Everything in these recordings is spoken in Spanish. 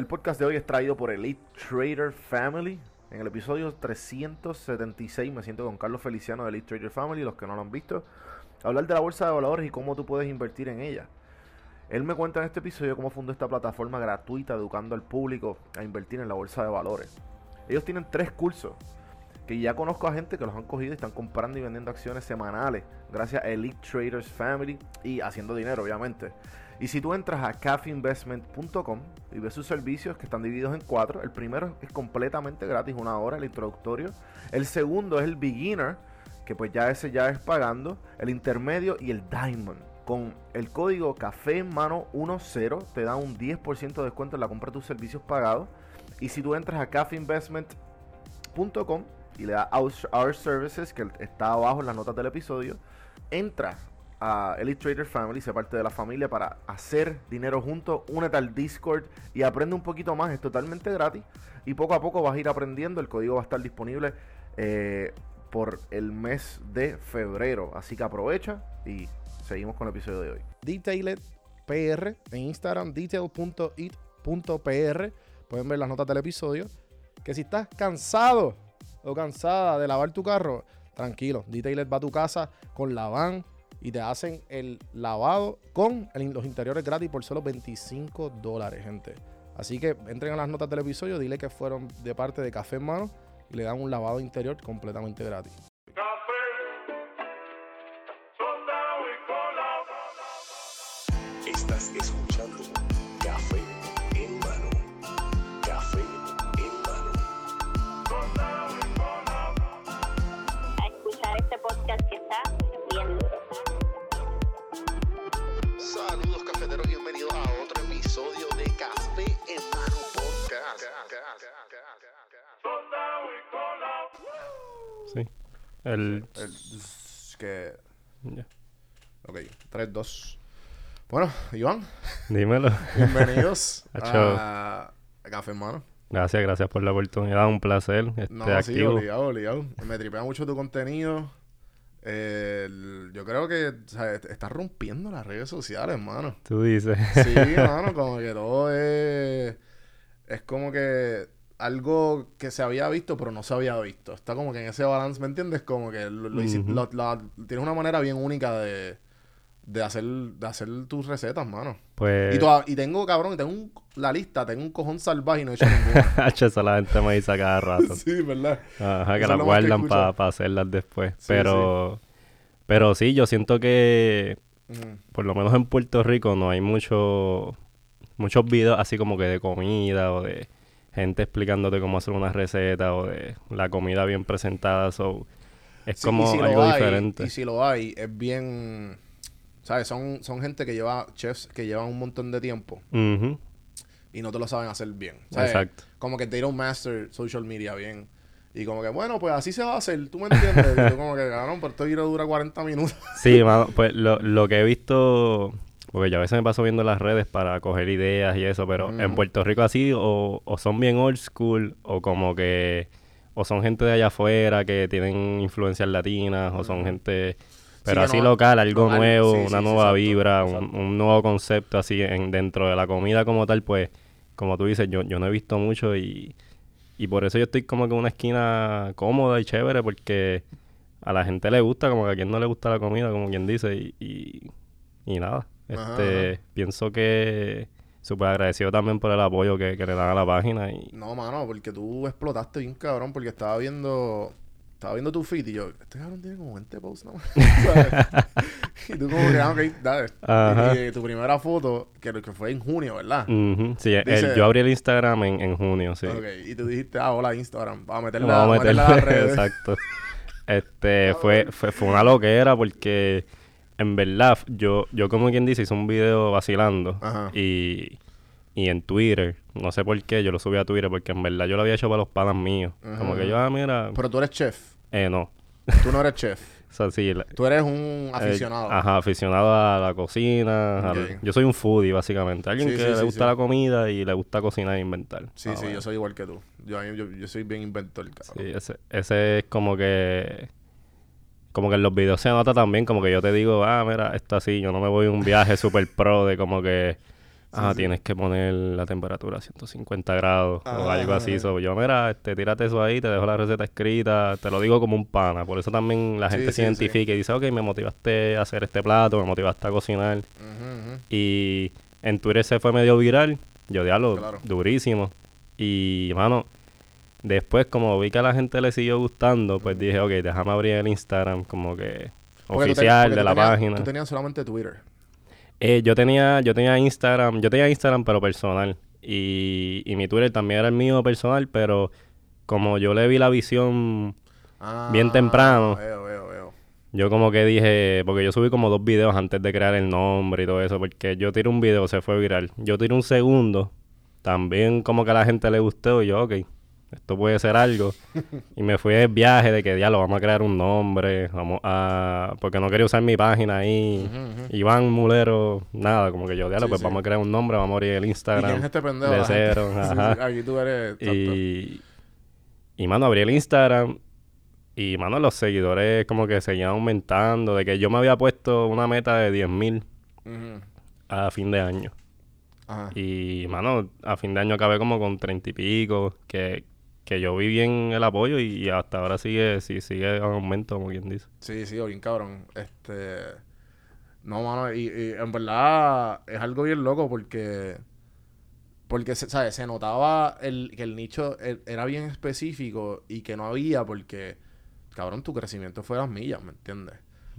El podcast de hoy es traído por Elite Trader Family. En el episodio 376 me siento con Carlos Feliciano de Elite Trader Family, los que no lo han visto, hablar de la bolsa de valores y cómo tú puedes invertir en ella. Él me cuenta en este episodio cómo fundó esta plataforma gratuita educando al público a invertir en la bolsa de valores. Ellos tienen tres cursos que ya conozco a gente que los han cogido y están comprando y vendiendo acciones semanales gracias a Elite Traders Family y haciendo dinero, obviamente. Y si tú entras a cafeinvestment.com y ves sus servicios que están divididos en cuatro, el primero es completamente gratis, una hora, el introductorio. El segundo es el beginner, que pues ya ese ya es pagando. El intermedio y el diamond. Con el código café en mano 10 te da un 10% de descuento en la compra de tus servicios pagados. Y si tú entras a cafeinvestment.com y le das Our Services, que está abajo en las notas del episodio, entra a Elite Trader Family, se parte de la familia para hacer dinero juntos, únete al Discord y aprende un poquito más, es totalmente gratis. Y poco a poco vas a ir aprendiendo, el código va a estar disponible eh, por el mes de febrero, así que aprovecha y seguimos con el episodio de hoy. Detailed PR en Instagram, detail.it.pr, pueden ver las notas del episodio, que si estás cansado o cansada de lavar tu carro, tranquilo, Detailed va a tu casa con la van y te hacen el lavado con los interiores gratis por solo 25 dólares, gente. Así que entren a las notas del episodio, dile que fueron de parte de Café en Mano y le dan un lavado interior completamente gratis. El. El- que, ya. ok, 3, 2. Bueno, Iván, Dímelo. bienvenidos a Café en Mano. Gracias, gracias por la oportunidad. Un placer. Este, No, sí, activo. obligado, obligado. Me tripea mucho tu contenido. El- yo creo que o sea, est- estás rompiendo las redes sociales, hermano. Tú dices. Sí, mano, como que todo es. Es como que algo que se había visto, pero no se había visto. Está como que en ese balance, ¿me entiendes? Como que lo, lo la- tienes una manera bien única de, de hacer de hacer tus recetas, mano. Pues. Y, toda- y tengo, cabrón, y tengo un- la lista, tengo un cojón salvaje y no he hecho ninguna. Eso la gente me dice a cada rato. sí, ¿verdad? Ajá, que Eso que guardan para hacerlas después. Sí, pero. Pero sí, yo siento que. Por lo menos en Puerto Rico no hay mucho. Muchos videos así como que de comida o de gente explicándote cómo hacer una receta o de la comida bien presentada. So, es Sí, como si algo hay, diferente. Y si lo hay, es bien. ¿Sabes? Son, son gente que lleva, chefs que llevan un montón de tiempo y no te lo saben hacer bien. ¿sabes? Exacto. Como que they don't master social media bien. Y como que, bueno, pues así se va a hacer, ¿tú me entiendes? y tú como que, cabrón, pero esto video dura 40 minutos. Sí, mano, pues lo, lo que he visto, porque yo a veces me paso viendo las redes para coger ideas y eso, pero en Ujú. Puerto Rico así o, o son bien old school o como que, o son gente de allá afuera que tienen influencias latinas o son gente, pero así no- local, algo local, nuevo, sí, una sí, nueva exacto, vibra, un, nuevo concepto así en, dentro de la comida como tal, pues, como tú dices, yo, yo no he visto mucho y, y por eso yo estoy como que en una esquina cómoda y chévere porque a la gente le gusta, como que a quien no le gusta la comida, como quien dice, y, y, y nada. Este, ajá. pienso que súper agradecido también por el apoyo que, que le dan a la página y No, mano, porque tú explotaste bien cabrón, porque estaba viendo. Estaba viendo tu feed y yo, este cabrón tiene como 20 posts. ¿sabes? y tú como que, ah, ok, dale. Ajá. Y, y tu primera foto, que, que fue en junio, ¿verdad? Sí, el- yo abrí el Instagram en, en junio, sí. Ok, y tú dijiste, ah, hola Instagram, vamos a meterla, Vamos a vamos a las meterle, redes. exacto. Este, fue, fue, fue una loquera porque en verdad yo, yo como quien dice hice un video vacilando Ajá. y, y en Twitter, no sé por qué, yo lo subí a Twitter porque en verdad yo lo había hecho para los panas míos. Como que yo, ah, mira, Pero tú eres chef, eh, no. tú no eres chef, O sea, sí, la- tú eres un aficionado. eh, ajá, aficionado a la cocina. al- yo soy un foodie, básicamente. Alguien Sí, que sí, le sí, gusta la comida y le gusta cocinar e inventar. Sí, Ah, sí, bueno. yo soy igual que tú. Yo, yo, yo soy bien inventor, cabrón. Sí, ese, ese es como que... Como que en los videos se nota también, como que yo te digo, ah, mira, esto así, yo no me voy a un viaje super pro de como que ah, sí. tienes que poner la temperatura a 150 grados o Ajá, algo así. So, yo, mira, este, tírate eso ahí, te dejo la receta escrita, te lo digo como un pana. Por eso también la gente sí, se identifica y dice, ok, me motivaste a hacer este plato, me motivaste a cocinar. Y en Twitter se fue medio viral. Yo diablo, Claro. durísimo. Y, mano, después como vi que a la gente le siguió gustando, pues dije, ok, déjame abrir el Instagram como que Porque tú te- oficial de la tenías- página. Tú tenías solamente Twitter. Eh, yo tenía, yo tenía Instagram, yo tenía Instagram pero personal. Y, y mi Twitter también era el mío personal, pero como yo le vi la visión, Bien temprano. Ah, Veo, veo, veo. yo como que dije, porque yo subí como dos videos antes de crear el nombre y todo eso, porque yo tiré un video, se fue viral. Yo tiré un segundo, también como que a la gente le gustó, y yo, ok, esto puede ser algo. y me fui de viaje de que ya lo vamos a crear un nombre, vamos a... Porque no quería usar mi página ahí. Iván Mulero, nada, como que yo, diablo, Sí, pues sí. vamos a crear un nombre, vamos a abrir el ¿Y Instagram. quién es este pendejo? de cero, Sí, sí, ajá. Aquí tú eres... Y, y mano, abrí el Instagram y, mano, los seguidores como que seguían aumentando. De que yo me había puesto una meta de 10 mil a fin de año. Ajá. Y, mano, a fin de año acabé como con 30 y pico. Que, que yo vi bien el apoyo y, hasta ahora sigue, sigue en aumento, como quien dice. Sí, sí, bien cabrón. Este. No, mano, y, y en verdad es algo bien loco porque. Porque, se- ¿sabes? Se notaba el, que el nicho e- era bien específico y que no había porque, cabrón, tu crecimiento fue a las millas, ¿me entiendes?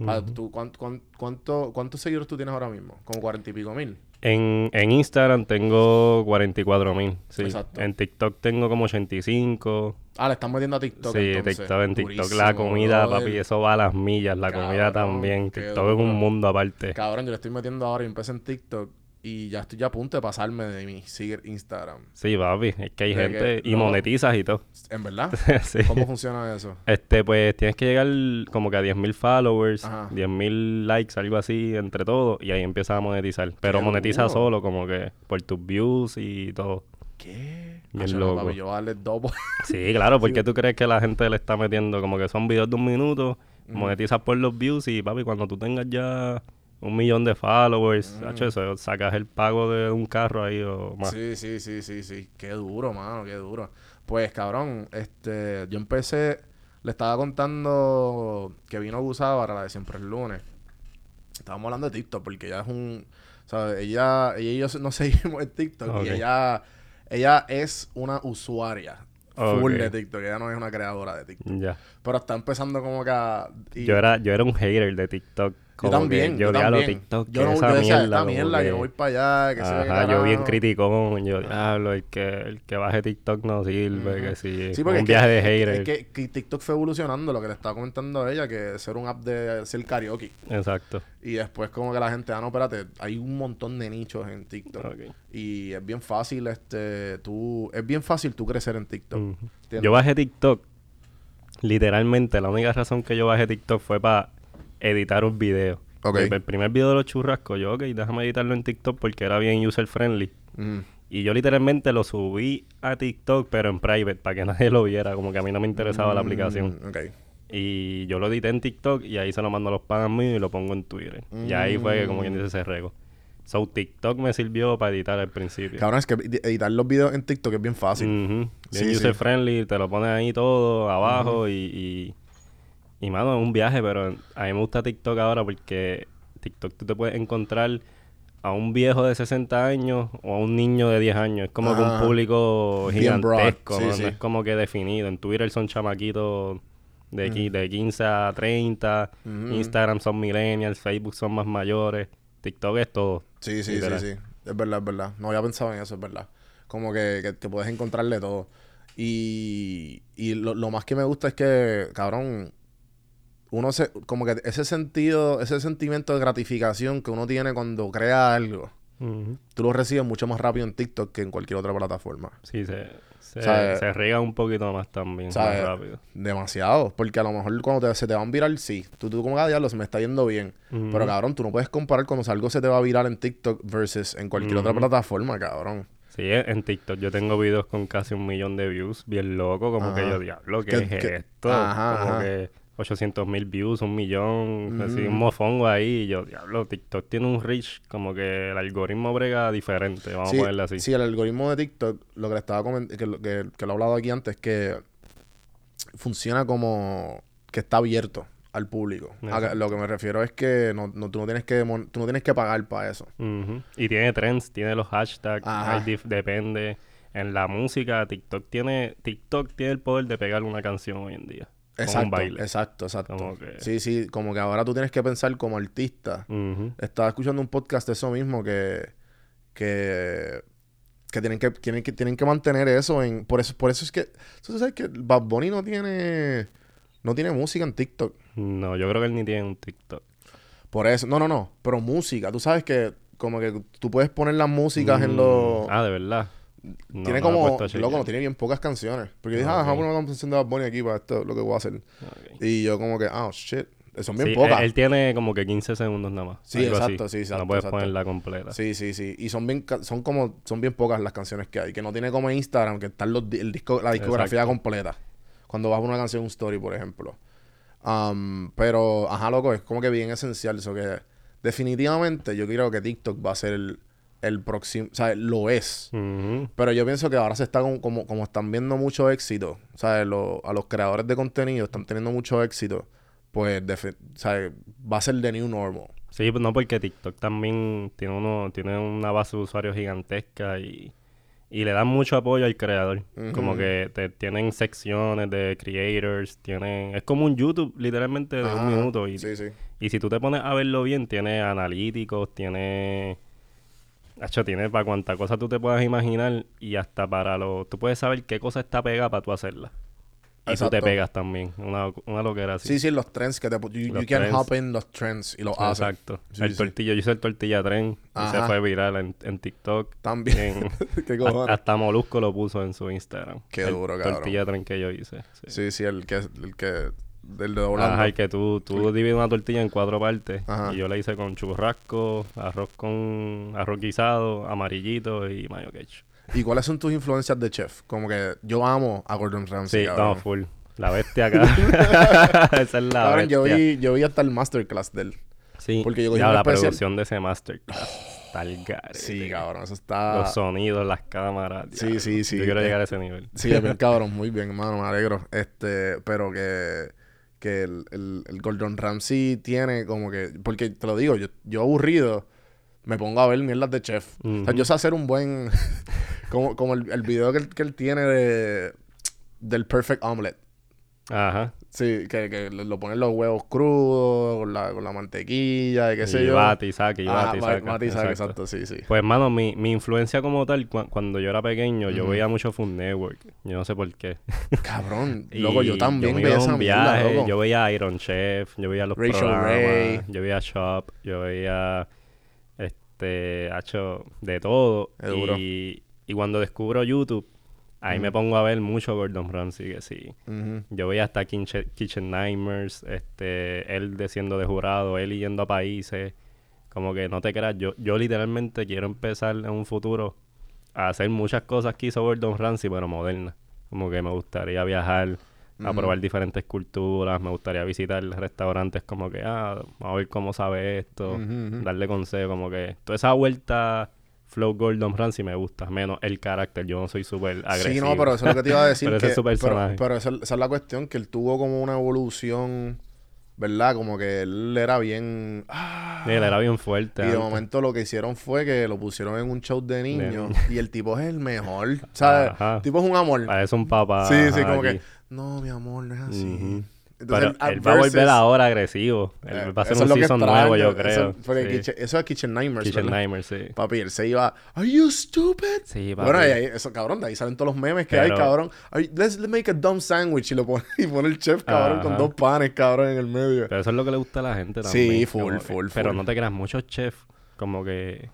Ah, Ujú. tú, ¿cuánto, cuánto, cuánto- ¿Cuántos seguidores tú tienes ahora mismo? Como cuarenta y pico mil. En, en Instagram tengo 44 mil. Sí. Exacto. En TikTok tengo como 85. Ah, le están metiendo a TikTok. Sí, entonces. TikTok, en TikTok Durísimo, la comida, brother. papi, eso va a las millas, la comida también. TikTok es un mundo aparte. Cabrón, yo le estoy metiendo ahora y empecé en TikTok y ya estoy ya a punto de pasarme de mi Instagram. Sí, papi, es que hay De gente que y no- monetizas y todo. ¿En verdad? sí. ¿Cómo funciona eso? Este, pues tienes que llegar como que a 10.000 followers, Ajá. 10.000 likes, algo así, entre todo, y ahí empiezas a monetizar. Pero monetiza duro. solo, como que por tus views y todo. ¿Qué? Bien loco. papi, yo darle doble. Sí, claro, porque tú crees que la gente le está metiendo como que son videos de un minuto, Ujú. monetizas por los views y papi, cuando tú tengas ya un millón de followers, Ujú. hacho, eso, sacas el pago de un carro ahí o más. Sí, sí, sí, sí, sí. Qué duro, mano, qué duro. Pues, cabrón, este, yo empecé, le estaba contando que vino para la de siempre el lunes. Estábamos hablando de TikTok porque ella es un, ¿sabes? Ella, ella y yo nos seguimos en TikTok Ok. y ella, ella es una usuaria full de TikTok. Ella no es una creadora de TikTok. Ya. Pero está empezando como que a... y- Yo era, yo era un hater de TikTok. Yo Como también, que yo yo diablo también. TikTok, yo que no, esa yo decía, mierda, esta mierda, yo que- voy para allá, que sé yo yo bien carajo". criticón, yo diablo, el que, el que baje TikTok no sirve, que si Sí, porque un es que- viaje de es que- hater. Es que, que TikTok fue evolucionando, lo que le estaba comentando a ella, que ser un app de hacer karaoke. Exacto. Y después como que la gente, ah, no, espérate, hay un montón de nichos en TikTok. Ok. Y es bien fácil, este, tú, es bien fácil tú crecer en TikTok. Yo bajé TikTok, literalmente, la única razón que yo bajé TikTok fue para editar un video. El, el primer video de los churrascos, yo, ok, déjame editarlo en TikTok porque era bien user friendly. Ujú. Y yo literalmente lo subí a TikTok, pero en private, para que nadie lo viera, como que a mí no me interesaba la aplicación. Mm, ok. Y yo lo edité en TikTok y ahí se lo mando a los panas míos y lo pongo en Twitter. Y ahí fue que, como quien dice, se rego. So, TikTok me sirvió para editar al principio. Cabrón, es que edi- editar los videos en TikTok es bien fácil. Bien Sí, sí. user friendly, te lo pones ahí todo abajo y, y, y, mano, es un viaje, pero a mí me gusta TikTok ahora porque TikTok tú te puedes encontrar a un viejo de 60 años o a un niño de 10 años. Es como que un público gigantesco, sí, ¿no? sí. Es como que definido. En Twitter son chamaquitos de, qui- de 15 a 30, Ujú. Instagram son millennials, Facebook son más mayores, TikTok es todo. Sí, sí, sí, sí. Es verdad, es verdad. No había pensado en eso, es verdad. Como que, que, que puedes encontrarle todo. Y, y lo, lo más que me gusta es que, cabrón, uno se, como que ese sentido, ese sentimiento de gratificación que uno tiene cuando crea algo, tú lo recibes mucho más rápido en TikTok que en cualquier otra plataforma. Sí, se, se, se riega un poquito más también, ¿Sabe? más rápido. Demasiado. Porque a lo mejor cuando te- se te van viral, sí. Tú, tú como, ah, diablo, se me está yendo bien. Pero cabrón, tú no puedes comparar cuando algo se te va a viral en TikTok versus en cualquier otra plataforma, cabrón. Sí, en TikTok yo tengo videos con casi un millón de views, bien loco, como que yo, diablo, ¿qué es que- esto? Ajá, como ajá. que 800 mil views, un millón, así Mm. un mofongo ahí. Y yo, diablo, TikTok tiene un reach, como que el algoritmo brega diferente, vamos sí, a ponerlo así. sí, el algoritmo de TikTok, lo que le estaba comentando, que, lo- que, que lo he hablado aquí antes, que funciona como que está abierto al público. A- lo que me refiero es que no, no- tú, no tienes que tú no tienes que pagar para eso. Y tiene trends, tiene los hashtags, depende. En la música, TikTok tiene, TikTok tiene el poder de pegar una canción hoy en día. Exacto, un baile. exacto, exacto. Como que- Sí, sí, como que ahora tú tienes que pensar como artista. Estaba escuchando un podcast de eso mismo que que que tienen que tienen que tienen que mantener eso en por eso por eso es que tú sabes que Bad Bunny no tiene no tiene música en TikTok. No, yo creo que él ni tiene un TikTok. Por eso, no, no, no, pero música, tú sabes que como que tú puedes poner las músicas en Mm, los Ah, de verdad. No, tiene no como loco, no tiene bien pocas canciones. Porque dije, ah, Ok. vamos a poner una canción de Bad Bunny aquí para esto, lo que voy a hacer. Y yo como que, ah, shit, son bien Sí, pocas. Él, él tiene como que 15 segundos nada más. Sí, exacto, así. sí, exacto, No puedes exacto. ponerla completa. Sí, sí, sí. Y son bien, son como, son bien pocas las canciones que hay. Que no tiene como en Instagram, que están los, el disco, la discografía Exacto. completa. Cuando vas a una canción, un story, por ejemplo. Um, pero, ajá, loco, es como que bien esencial eso que definitivamente yo creo que TikTok va a ser el, el próximo, o sea, lo es. Pero yo pienso que ahora se está como, como, como están viendo mucho éxito, ¿sabes? Lo- a los creadores de contenido están teniendo mucho éxito, pues, defi- ¿sabes? Va a ser the new normal. Sí, pues no, porque TikTok también tiene uno, tiene una base de usuarios gigantesca y, y le dan mucho apoyo al creador. Como que te, tienen secciones de creators, tienen... Es como un YouTube, literalmente, de un minuto. Y, Sí, sí. y si tú te pones a verlo bien, tiene analíticos, tiene... Hacho, tiene para cuanta cosa tú te puedas imaginar y hasta para lo... Tú puedes saber qué cosa está pegada para tú hacerla. Y tú Exacto. te pegas también. Una, una loquera así. Sí, sí, los trends que te... You, you can hop in los trends y los haces. Exacto. Sí, el sí. tortillo, yo hice el tortilla tren y se fue viral en, en TikTok. También. En- ¿Qué hasta, cojones? hasta Molusco lo puso en su Instagram. Qué El duro, cabrón. tortilla tren que yo hice. Sí. Sí, sí, el que... El que del de doblando. Ajá, y que tú, tú divides una tortilla en cuatro partes. Ajá. Y yo la hice con churrasco, arroz con arroz guisado, amarillito y mayo ketchup. ¿Y cuáles son tus influencias de chef? Como que yo amo a Gordon Ramsay, Sí, cabrón. no, full. La bestia acá. Esa es la Cabrón, yo bestia. vi, yo vi hasta el masterclass de él. Sí, porque yo ya la especial- producción de ese masterclass. Está al garete. Sí, cabrón, eso está... Los sonidos, las cámaras. Sí, diablo. sí, sí. Yo quiero Eh, llegar a ese nivel. Sí, bien cabrón, muy bien, hermano, me alegro. Este, pero que, que el, el, el Gordon Ramsay tiene como que, porque te lo digo, yo, yo aburrido me pongo a ver mierdas de chef. O sea, yo sé hacer un buen, como, como el, el video que él, que él tiene de, del Perfect Omelette. Ajá. Sí, que, que lo ponen los huevos crudos, con la, con la mantequilla y qué sé yo. bate y saque, y bate y saca. bate y saca, Exacto. exacto, sí, sí. Pues, hermano, mi, mi influencia como tal, cua- cuando yo era pequeño, yo veía mucho Food Network. Yo no sé por qué. Cabrón, loco, yo también me veía esa viaje, loco. Yo veía Iron Chef, yo veía los Rachel programas, Ray. yo veía Shop, yo veía, este, hecho de todo. Es duro. Y, y cuando descubro YouTube, ahí me pongo a ver mucho Gordon Ramsay, que sí. Yo veía hasta Kitchen, Kitchen Nightmares, este, él de siendo de jurado, él yendo a países. Como que no te creas, yo, yo literalmente quiero empezar en un futuro a hacer muchas cosas que hizo Gordon Ramsay, pero modernas. Como que me gustaría viajar a probar diferentes culturas, me gustaría visitar restaurantes como que, ah, a ver cómo sabe esto, darle consejo, como que toda esa vuelta Flow Gordon Ramsay me gusta, menos el carácter, yo no soy súper agresivo. Sí, no, pero eso es lo que te iba a decir. Pero ese es su personaje. Pero, pero esa, esa es la cuestión, que él tuvo como una evolución, ¿verdad? Como que él era bien... ah, Él era bien fuerte. y de antes. momento lo que hicieron fue que lo pusieron en un show de niños. niño. y el tipo es el mejor. ¿Sabes? El tipo es un amor. Parece un papá. sí, sí, como aquí. que... No, mi amor, no es así. Entonces, Pero el- él va a volver ahora agresivo. Él eh, va a hacer un season nuevo, yo eso- creo. porque Sí. Kitchen- eso es Kitchen Nightmares, Kitchen ¿verdad? Nightmares, sí. Papi, él se iba... ¿Are you stupid? Sí, papi. Bueno, ahí, eso, cabrón, de ahí salen todos los memes que hay, cabrón. You- let's make a dumb sandwich y lo pone, y pone el chef, cabrón, con dos panes, cabrón, en el medio. Pero eso es lo que le gusta a la gente Sí, también. full, como que- full, Pero full. no te creas, muchos chefs, como que...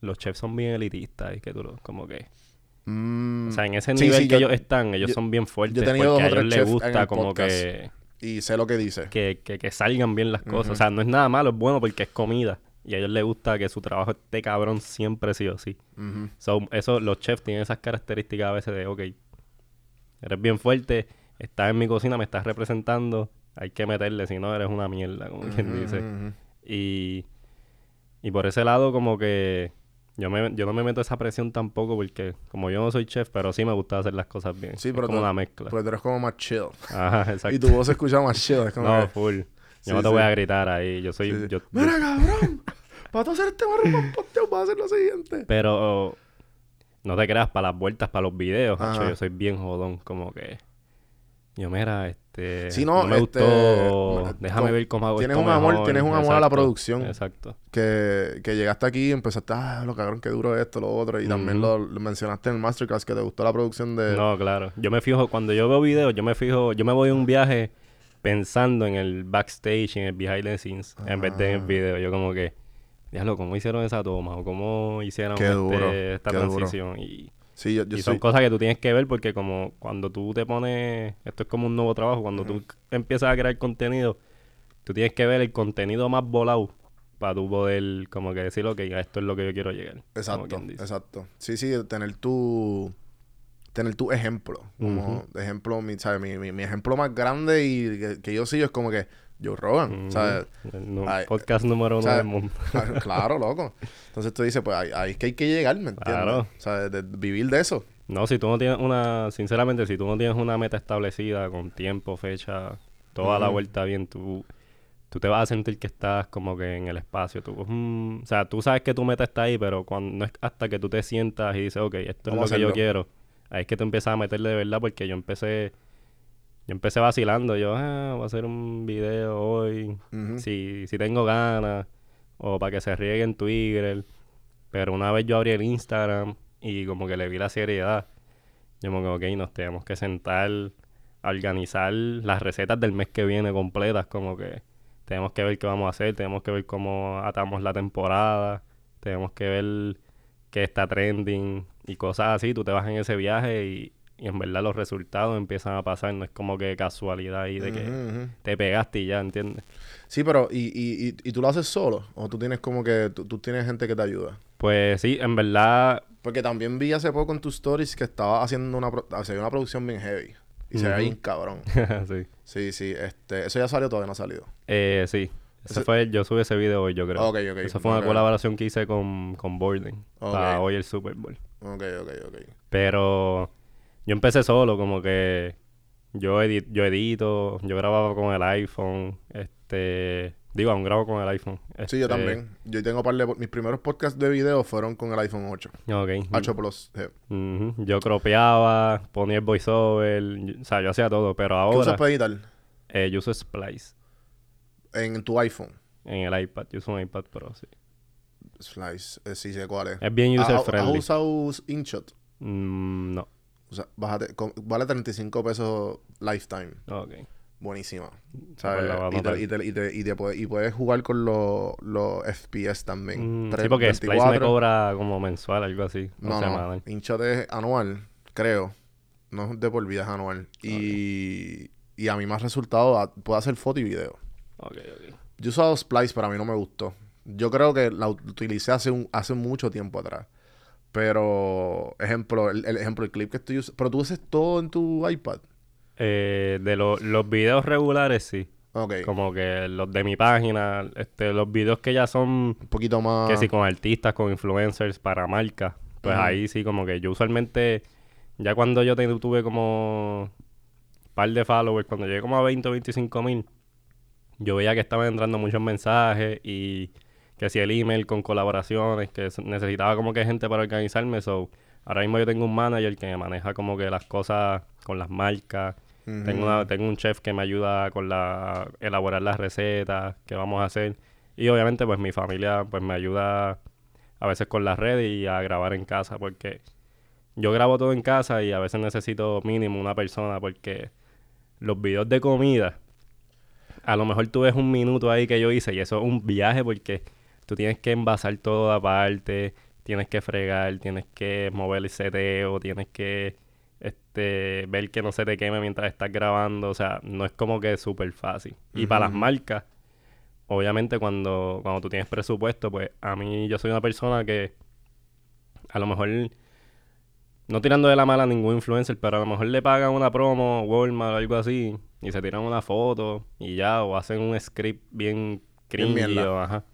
Los chefs son bien elitistas y que tú lo- como que... Mm, O sea, en ese sí, nivel sí, que yo- ellos están, ellos yo- son bien fuertes. yo he tenido porque dos a ellos les gusta como podcast. que, y sé lo que dice. que, que, que salgan bien las cosas. O sea, no es nada malo, es bueno porque es comida. Y a ellos les gusta que su trabajo esté cabrón siempre sí o sí. So, eso, los chefs tienen esas características a veces de, ok, eres bien fuerte, estás en mi cocina, me estás representando hay que meterle, si no eres una mierda, como quien dice. Y, y por ese lado como que yo, me, yo no me meto esa presión tampoco porque como yo no soy chef, pero sí me gusta hacer las cosas bien. Sí, Es pero como tú- una mezcla. Pues tú eres como más chill. Ajá, exacto. Y tu voz se escucha más chill. Es como No, que- full. Yo Sí, no te sí. voy a gritar ahí. Yo soy... Sí. Yo, yo- Mira, cabrón. Para tú hacer este posteo, vas a hacer lo siguiente. Pero no te creas para las vueltas, para los videos. macho, yo soy bien jodón, como que... Yo, mira, este... Sí, no, me este, gustó. Déjame ver cómo hago tienes esto un amor- mejor. tienes un amor a la producción. Exacto. Que, que llegaste aquí y empezaste, ah, lo cabrón, que duro esto, lo otro. Y también lo, lo mencionaste en el Masterclass que te gustó la producción de. No, claro. Yo me fijo, cuando yo veo videos, yo me fijo... Yo me voy a un viaje pensando en el backstage, en el behind the scenes, en vez de en el Ah. video. Yo como que... Diablo, ¿cómo hicieron esa toma? O cómo hicieron Qué este- duro, esta qué duro. transición. Y... Sí, yo, yo y soy. son cosas que tú tienes que ver porque como cuando tú te pones, esto es como un nuevo trabajo, cuando tú empiezas a crear contenido, tú tienes que ver el contenido más volado para tú poder como que decir, ok, a esto es lo que yo quiero llegar. Exacto, exacto. Sí, sí, tener tu. Tener tu ejemplo. Como ejemplo, mi, ¿sabes? Mi, mi, mi ejemplo más grande y que, que yo sigo es como que Joe Rogan. ¿sabes? El nu- Ay, podcast número uno del mundo. Claro, claro, loco. Entonces tú dices, pues ahí, es que hay que llegar, ¿me entiendes? Claro. O sea, de, de vivir de eso. No, si tú no tienes una, sinceramente, si tú no tienes una meta establecida con tiempo, fecha, toda la vuelta bien, tú, tú te vas a sentir que estás como que en el espacio. Tú, mm, o sea, tú sabes que tu meta está ahí, pero cuando no es hasta que tú te sientas y dices, ok, esto Vamos es lo que yo quiero. Ahí es que tú empiezas a meterle de verdad porque yo empecé, yo empecé vacilando. Yo, ah, voy a hacer un video hoy, si, si tengo ganas, o para que se riegue en Twitter. Pero una vez yo abrí el Instagram y como que le vi la seriedad, yo como que, ok, nos tenemos que sentar a organizar las recetas del mes que viene completas, como que tenemos que ver qué vamos a hacer, tenemos que ver cómo atamos la temporada, tenemos que ver qué está trending y cosas así. Tú te vas en ese viaje y, y en verdad los resultados empiezan a pasar, no es como que casualidad y de que te pegaste y ya, ¿entiendes? Sí, pero ¿y, y, y, y tú lo haces solo? ¿O tú tienes como que tú, tú tienes gente que te ayuda? Pues sí, en verdad Porque también vi hace poco en tus stories que estaba haciendo una, pro- o sea, una producción bien heavy. Y se ve bien cabrón. sí. Sí, sí. Este, ¿Eso ya salió o todavía no ha salido? Eh, sí. Ese Ese- fue, yo subí ese video hoy, yo creo. Ok, ok. Eso fue una Ok. colaboración que hice con, con Borden. Para hoy el Super Bowl. Ok, ok, ok. Pero yo empecé solo, como que yo, yo edito, yo grababa con el iPhone, este... Digo, aún grabo con el iPhone. Sí, yo este, también. Yo tengo par de... Mis primeros podcasts de video fueron con el iPhone 8. Ok. 8 Plus. Yo cropeaba, ponía el voiceover, y- o sea, yo hacía todo, pero ¿Qué usas ahora para editar? eh, yo uso Splice En tu iPhone. en el iPad. Yo uso un iPad Pro, sí. Slice. Eh, sí sé cuál es. Es bien user ah, ¿Has usado InShot? Mm, no. O sea, bájate, vale 35 pesos lifetime. Ok. Buenísima. Y, te, anotar. y, te, y, te- y te puedes, y puedes jugar con los FPS también. Mm, sí, porque Splice me 24. cobra como mensual, algo así. No, no. es anual, creo. No es de por vida, es anual. Y, y a mí ha resultado, puedo hacer foto y video. Ok, ok. Yo he usado Splice, pero a mí no me gustó. Yo creo que la ut- utilicé hace, un, hace mucho tiempo atrás. Pero, ejemplo, el, el ejemplo, el clip que estoy usando. Pero tú haces todo en tu iPad. Eh, de lo- los videos regulares, sí. Ok. Como que los de mi página, este, los videos que ya son, Un poquito más. que sí, con artistas, con influencers, para marcas. Pues ahí sí, como que yo usualmente, ya cuando yo te- tuve como par de followers, cuando llegué como a 20 o 25 mil, yo veía que estaban entrando muchos mensajes y que si el email con colaboraciones, que necesitaba como que gente para organizarme. So, ahora mismo yo tengo un manager que me maneja como que las cosas con las marcas. Tengo, una- tengo un chef que me ayuda con la elaborar las recetas que vamos a hacer. Y obviamente pues mi familia pues me ayuda a veces con las redes y a grabar en casa porque yo grabo todo en casa y a veces necesito mínimo una persona porque los videos de comida a lo mejor tú ves un minuto ahí que yo hice y eso es un viaje porque tú tienes que envasar todo aparte, tienes que fregar, tienes que mover el seteo, tienes que este ver que no se te queme mientras estás grabando, o sea, no es como que súper fácil. Y para las marcas, obviamente cuando, cuando tú tienes presupuesto, pues a mí yo soy una persona que a lo mejor no tirando de la mala a ningún influencer, pero a lo mejor le pagan una promo, Walmart o algo así, y se tiran una foto y ya, o hacen un script bien o ajá.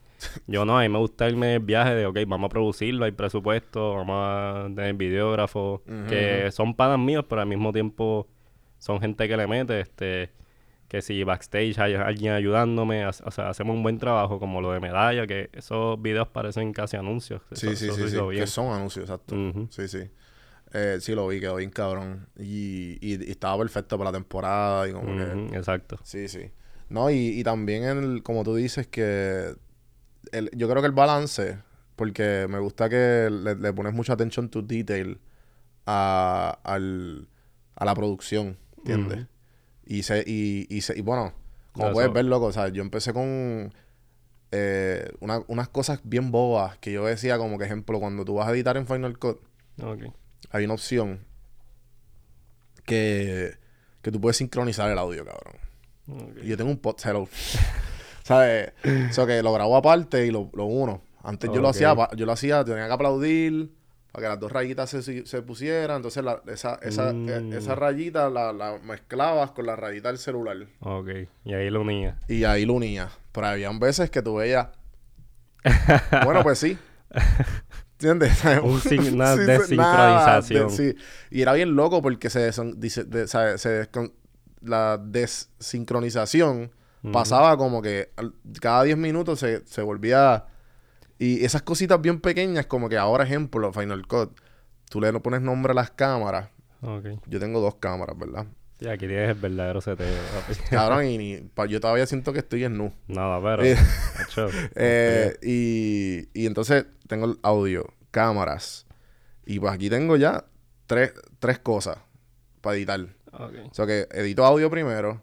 Yo no, a mí me gusta irme el viaje de, ok, vamos a producirlo, hay presupuesto, vamos a tener videógrafos, que son panas míos, pero al mismo tiempo son gente que le mete, este, que si backstage hay alguien ayudándome, o sea, hacemos un buen trabajo, como lo de medalla, que esos videos parecen casi anuncios. Sí, Eso- sí, eso sí, sí. bien. Que son anuncios, exacto. Sí, sí. Eh, sí lo vi, quedó bien cabrón. Y, y, y estaba perfecto para la temporada y como que... Exacto. Sí, sí. No, y, y también, el, como tú dices, que el, yo creo que el balance, porque me gusta que le, le pones mucha attention to detail a, al, a la producción, ¿entiendes? Y, se, y, y, se, y bueno, como puedes ver, loco, o sea, yo empecé con eh, una- unas cosas bien bobas que yo decía, como que ejemplo, cuando tú vas a editar en Final Cut, hay una opción que, que tú puedes sincronizar el audio, cabrón. Y yo tengo un pod hello. ¿Sabes? Eso que lo grabo aparte y lo, lo uno. Antes yo lo hacía, yo lo hacía, tenía que aplaudir para que las dos rayitas se, se- pusieran. Entonces la- esa, esa, Mm. e- esa rayita la, la mezclabas con la rayita del celular. Ok. Y ahí lo unía. Y ahí lo unía. Pero habían veces que tú veías. bueno, pues sí. ¿Entiendes? Un sin- una Sí, desincronización. nada de- sí. Y era bien loco porque se, dice- de- sabe, se descon- la desincronización pasaba como que cada 10 minutos se, se volvía... Y esas cositas bien pequeñas, como que ahora, ejemplo, Final Cut, tú le pones nombre a las cámaras. Yo tengo dos cámaras, ¿verdad? Sí, aquí tienes el verdadero seteo. Cabrón, y ni- pa- yo todavía siento que estoy en nu. Nada, pero. Eh, Eh, y, y entonces tengo el audio, cámaras. Y pues aquí tengo ya tres, tres cosas para editar. ok. O sea que edito audio primero,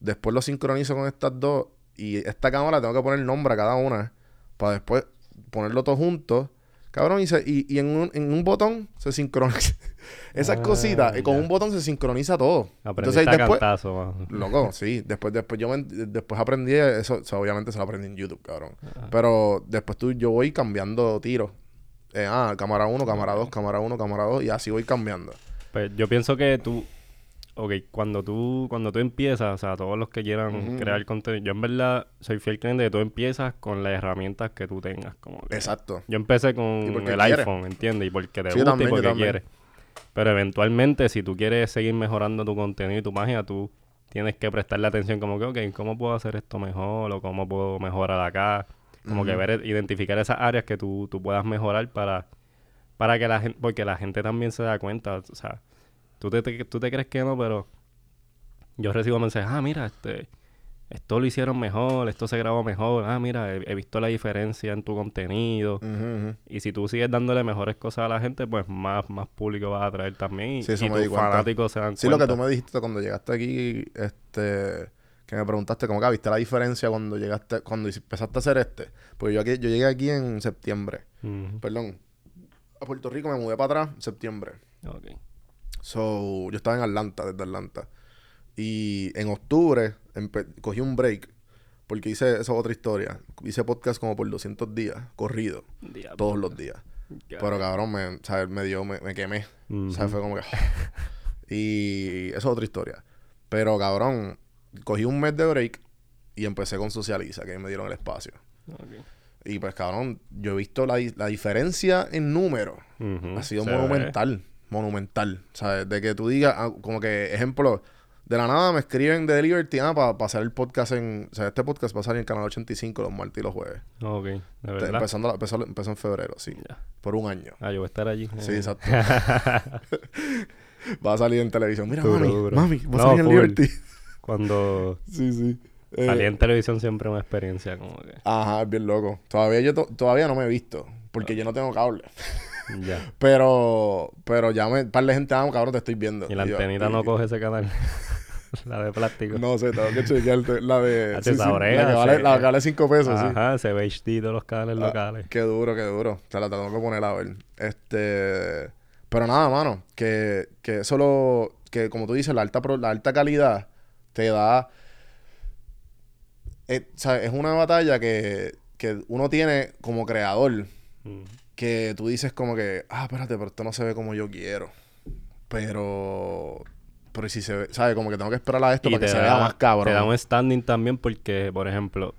después lo sincronizo con estas dos. Y esta cámara tengo que poner nombre a cada una para después ponerlo todo junto. Cabrón, y, se- y, y en, un, en un botón se sincroniza. Esas Ah, cositas, y con un botón se sincroniza todo. Aprendiste Entonces a después, cantazo. Loco, sí. Después, después yo me- después aprendí eso, o sea, obviamente se lo aprendí en YouTube, cabrón. Pero después tú, yo voy cambiando tiros. Eh, ah, cámara 1, cámara 2, cámara 1, cámara 2, y así voy cambiando. Pues yo pienso que tú, ok, cuando tú, cuando tú empiezas, o sea, todos los que quieran crear contenido, yo en verdad soy fiel creyente de que tú empiezas con las herramientas que tú tengas. Como que Exacto. Yo empecé con el quieres. iPhone, ¿entiendes? Y porque te Sí, gusta también, y porque quieres. Pero eventualmente, si tú quieres seguir mejorando tu contenido y tu página, tú tienes que prestarle atención como que, ok, ¿cómo puedo hacer esto mejor? O cómo puedo mejorar acá. Como que ver, identificar esas áreas que tú, tú puedas mejorar para, para que la gente, porque la gente también se da cuenta, o sea, tú te, te- tú te crees que no, pero yo recibo mensajes, ah, mira, este, esto lo hicieron mejor, esto se grabó mejor, ah, mira, he, he visto la diferencia en tu contenido. Y si tú sigues dándole mejores cosas a la gente, pues más, más público vas a atraer también. Y, Sí, eso y me tus fanáticos se dan Sí, lo que tú me dijiste cuando llegaste aquí, este, que me preguntaste cómo que viste la diferencia cuando llegaste, cuando empezaste a hacer este. Pues yo aquí, yo llegué aquí en septiembre. Perdón. A Puerto Rico me mudé para atrás en septiembre. Ok. So, yo estaba en Atlanta, desde Atlanta. Y en octubre empe- cogí un break. Porque hice, esa es otra historia. Hice podcast como por 200 días, corrido, Diablo. todos los días. Pero cabrón, me, sea, me dio, me, me quemé. O sea, Ujú. fue como que. y eso es otra historia. Pero cabrón, cogí un mes de break y empecé con Socializa, que me dieron el espacio. Y pues cabrón, yo he visto la, la diferencia en número. Ha sido Se ve. Monumental. ¿Sabes? De que tú digas, ah, como que, ejemplo, de la nada me escriben de Liberty ah, para hacer el podcast en. O sea, este podcast va a salir en canal 85 los martes y los jueves. Ok, de Te- verdad. Empezando, la- empezó, empezó en febrero, sí. Por un año. Ah, yo voy a estar allí. Sí, Eh. exacto. Va a salir en televisión. Mira, Duro, mami, duro. mami, va a No, salir en. Liberty. Cuando sí, sí. Eh, salí en televisión siempre una experiencia como que... Ajá, es bien loco. Todavía yo to- todavía no me he visto. Porque yo no tengo cable. Ya. Pero, pero ya me, un par de gente, ah, cabrón, te estoy viendo. Y la antenita no coge ese canal. la de plástico. No sé, tengo que chequearte. La de. Ah, sí, sí, la que vale, la que vale 5 pesos, sí. Ajá, se ve HD de los canales Ah, locales. Qué duro, qué duro. Te la tengo que poner a ver. Este. Pero nada, mano. Que, que eso lo. Que como tú dices, la alta, pro- la alta calidad te da. eh, o sea, es una batalla que, que uno tiene como creador. Mm. Que tú dices como que, ah, espérate, pero esto no se ve como yo quiero. Pero. Pero si se ve, ¿sabes? Como que tengo que esperar a esto Y para que se vea más cabrón. Te da un standing también porque, por ejemplo,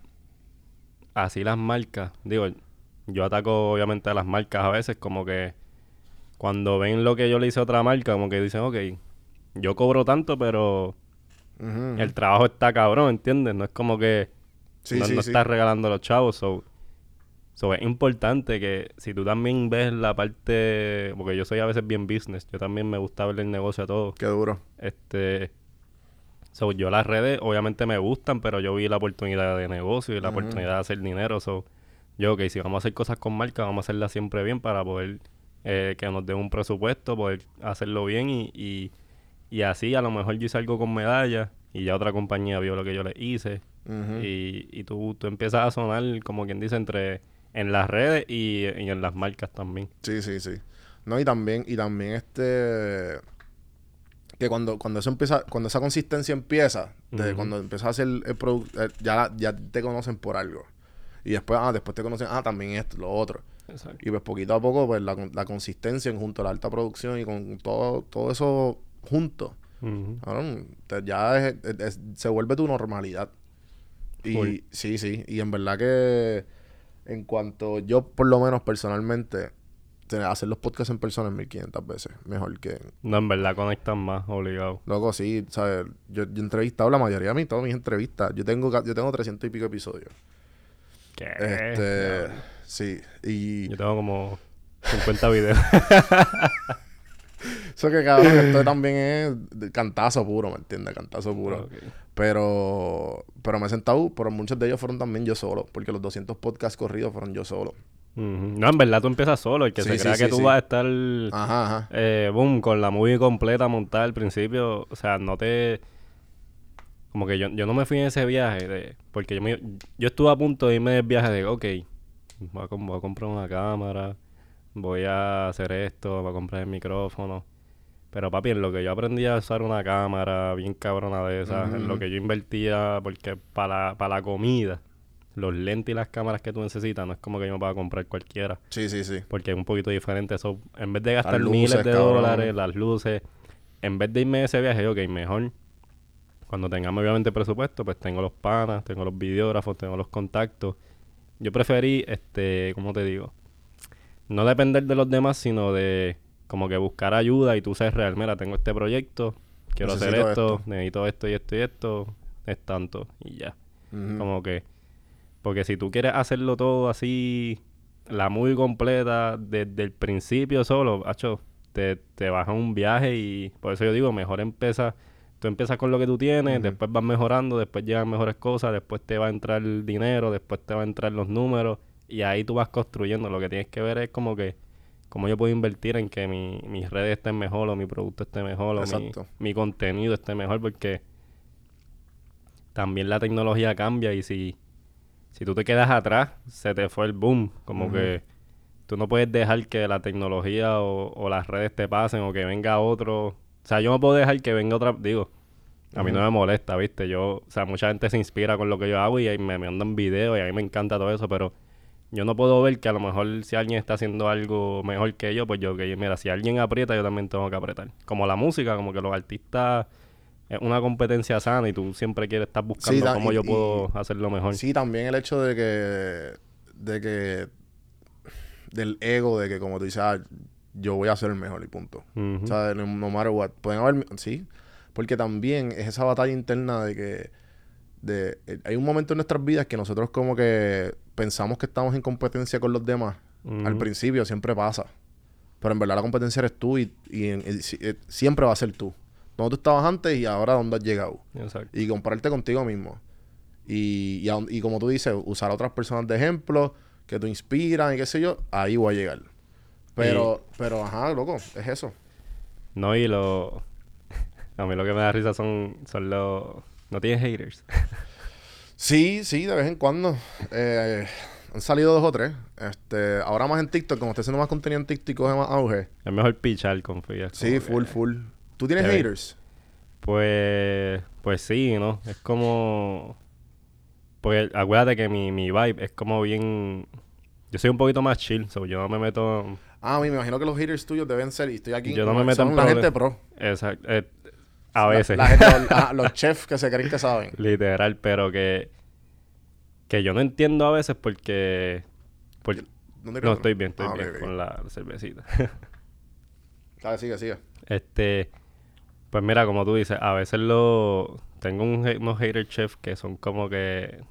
así las marcas, digo, yo ataco obviamente a las marcas a veces como que cuando ven lo que yo le hice a otra marca, como que dicen, ok, yo cobro tanto, pero el trabajo está cabrón, ¿entiendes? No es como que Sí, no, sí, no sí. estás regalando a los chavos, so, so es importante que si tú también ves la parte, porque yo soy a veces bien business, yo también me gusta ver el negocio a todo. Qué duro. Este. So, yo las redes obviamente me gustan, pero yo vi la oportunidad de negocio y la oportunidad de hacer dinero. So, yo, ok, si vamos a hacer cosas con marca, vamos a hacerlas siempre bien para poder eh, que nos den un presupuesto, poder hacerlo bien y, y, y así a lo mejor yo hice algo con medallas y ya otra compañía vio lo que yo le hice y, y tú, tú empiezas a sonar, como quien dice, entre en las redes y, y en las marcas también. Sí, sí, sí. No, y también, y también este que cuando, cuando eso empieza, cuando esa consistencia empieza, cuando empiezas a hacer el producto, ya, ya te conocen por algo. Y después, ah, después te conocen, ah, también esto, lo otro. Exacto. Y pues poquito a poco, pues la, la consistencia en junto a la alta producción y con todo, todo eso junto, te- ya es- es- es- se vuelve tu normalidad. Y sí, sí. Y en verdad que en cuanto yo, por lo menos personalmente, te- hacer los podcasts en persona es 1500 veces mejor que. No, en verdad conectan más, obligado. Loco, sí, ¿sabes? Yo, yo he entrevistado la mayoría de mí, todas mis entrevistas. Yo tengo, yo tengo 300 y pico episodios. ¿Qué? Este. Sí. Y. Yo tengo como 50 videos. Eso que cabrón, esto también es cantazo puro, ¿me entiendes? Cantazo puro. Ok. Pero, pero me he sentado, pero muchos de ellos fueron también yo solo, porque los 200 podcasts corridos fueron yo solo. No, en verdad tú empiezas solo. El que Sí, se sí, crea sí, que tú vas a estar, Ajá, ajá. eh, boom, con la movie completa montada al principio. O sea, no te... Como que yo, yo no me fui en ese viaje de... Porque yo, me, yo estuve a punto de irme del viaje de, ok, voy a, voy a comprar una cámara, voy a hacer esto, voy a comprar el micrófono. Pero papi, en lo que yo aprendí a usar una cámara bien cabrona de esas, en lo que yo invertía, porque para, para la comida, los lentes y las cámaras que tú necesitas, no es como que yo me pueda comprar cualquiera, Sí, sí, sí. porque es un poquito diferente. Eso, en vez de gastar luces, miles de cabrón. dólares, las luces, en vez de irme a ese viaje, ok, mejor. Cuando tengamos obviamente presupuesto, pues tengo los panas, tengo los videógrafos, tengo los contactos. Yo preferí, este, ¿cómo te digo? No depender de los demás, sino de como que buscar ayuda y tú sabes real, mira, tengo este proyecto, quiero hacer esto, esto. necesito esto y esto y esto, es tanto y ya. Como que, porque si tú quieres hacerlo todo así, la muy completa, desde el principio solo, hacho, te, te vas a un viaje y por eso yo digo, mejor empieza, tú empiezas con lo que tú tienes, después vas mejorando, después llegan mejores cosas, después te va a entrar el dinero, después te va a entrar los números y ahí tú vas construyendo. Lo que tienes que ver es como que, cómo yo puedo invertir en que mi, mis redes estén mejor o mi producto esté mejor o mi, mi contenido esté mejor porque también la tecnología cambia y si, si tú te quedas atrás, se te fue el boom. Como que tú no puedes dejar que la tecnología o, o las redes te pasen o que venga otro. O sea, yo no puedo dejar que venga otra. Digo, a mí no me molesta, ¿viste? Yo, o sea, mucha gente se inspira con lo que yo hago y me, me mandan videos y a mí me encanta todo eso, pero yo no puedo ver que a lo mejor si alguien está haciendo algo mejor que yo, pues yo, que mira, si alguien aprieta, yo también tengo que apretar. Como la música, como que los artistas es una competencia sana y tú siempre quieres estar buscando cómo y- yo y- puedo hacerlo mejor. Sí, también el hecho de que. de que. del ego, de que como tú dices, ah, yo voy a ser el mejor y punto. O sea, no, no matter what. Pueden haber. Sí. Porque también es esa batalla interna de que. De, eh, hay un momento en nuestras vidas que nosotros como que pensamos que estamos en competencia con los demás. Al principio siempre pasa. Pero en verdad la competencia eres tú y, y en- y si- eh, siempre va a ser tú. Donde tú estabas antes y ahora dónde has llegado. Exacto. Y compararte contigo mismo. Y, y como tú dices, usar a otras personas de ejemplo que te inspiran y qué sé yo, ahí voy a llegar. Pero, pero, ajá, loco, es eso. No, y lo... A mí lo que me da risa son, son los... ¿No tienes haters? Sí, sí, de vez en cuando. Eh, han salido dos o tres. Este, ahora más en TikTok, como estoy haciendo más contenido en TikTok, coge más auge. Es mejor pichar, confía. Sí, full, que- full. ¿Tú tienes haters? Pues, pues sí, ¿no? Es como... Pues acuérdate que mi, mi vibe es como bien... Yo soy un poquito más chill, so yo no me meto... Ah, me imagino que los haters tuyos deben ser, y estoy aquí, Yo no me meto en la gente pro. Exacto. eh, a veces. La gente, los, chefs que se creen que saben. Literal, pero que... Que yo no entiendo a veces porque... porque ¿Dónde no, estoy bien, estoy Ah, bien con la cervecita. Dale, sigue, sigue. Este, pues mira, como tú dices, a veces lo tengo un, unos hater chefs que son como que,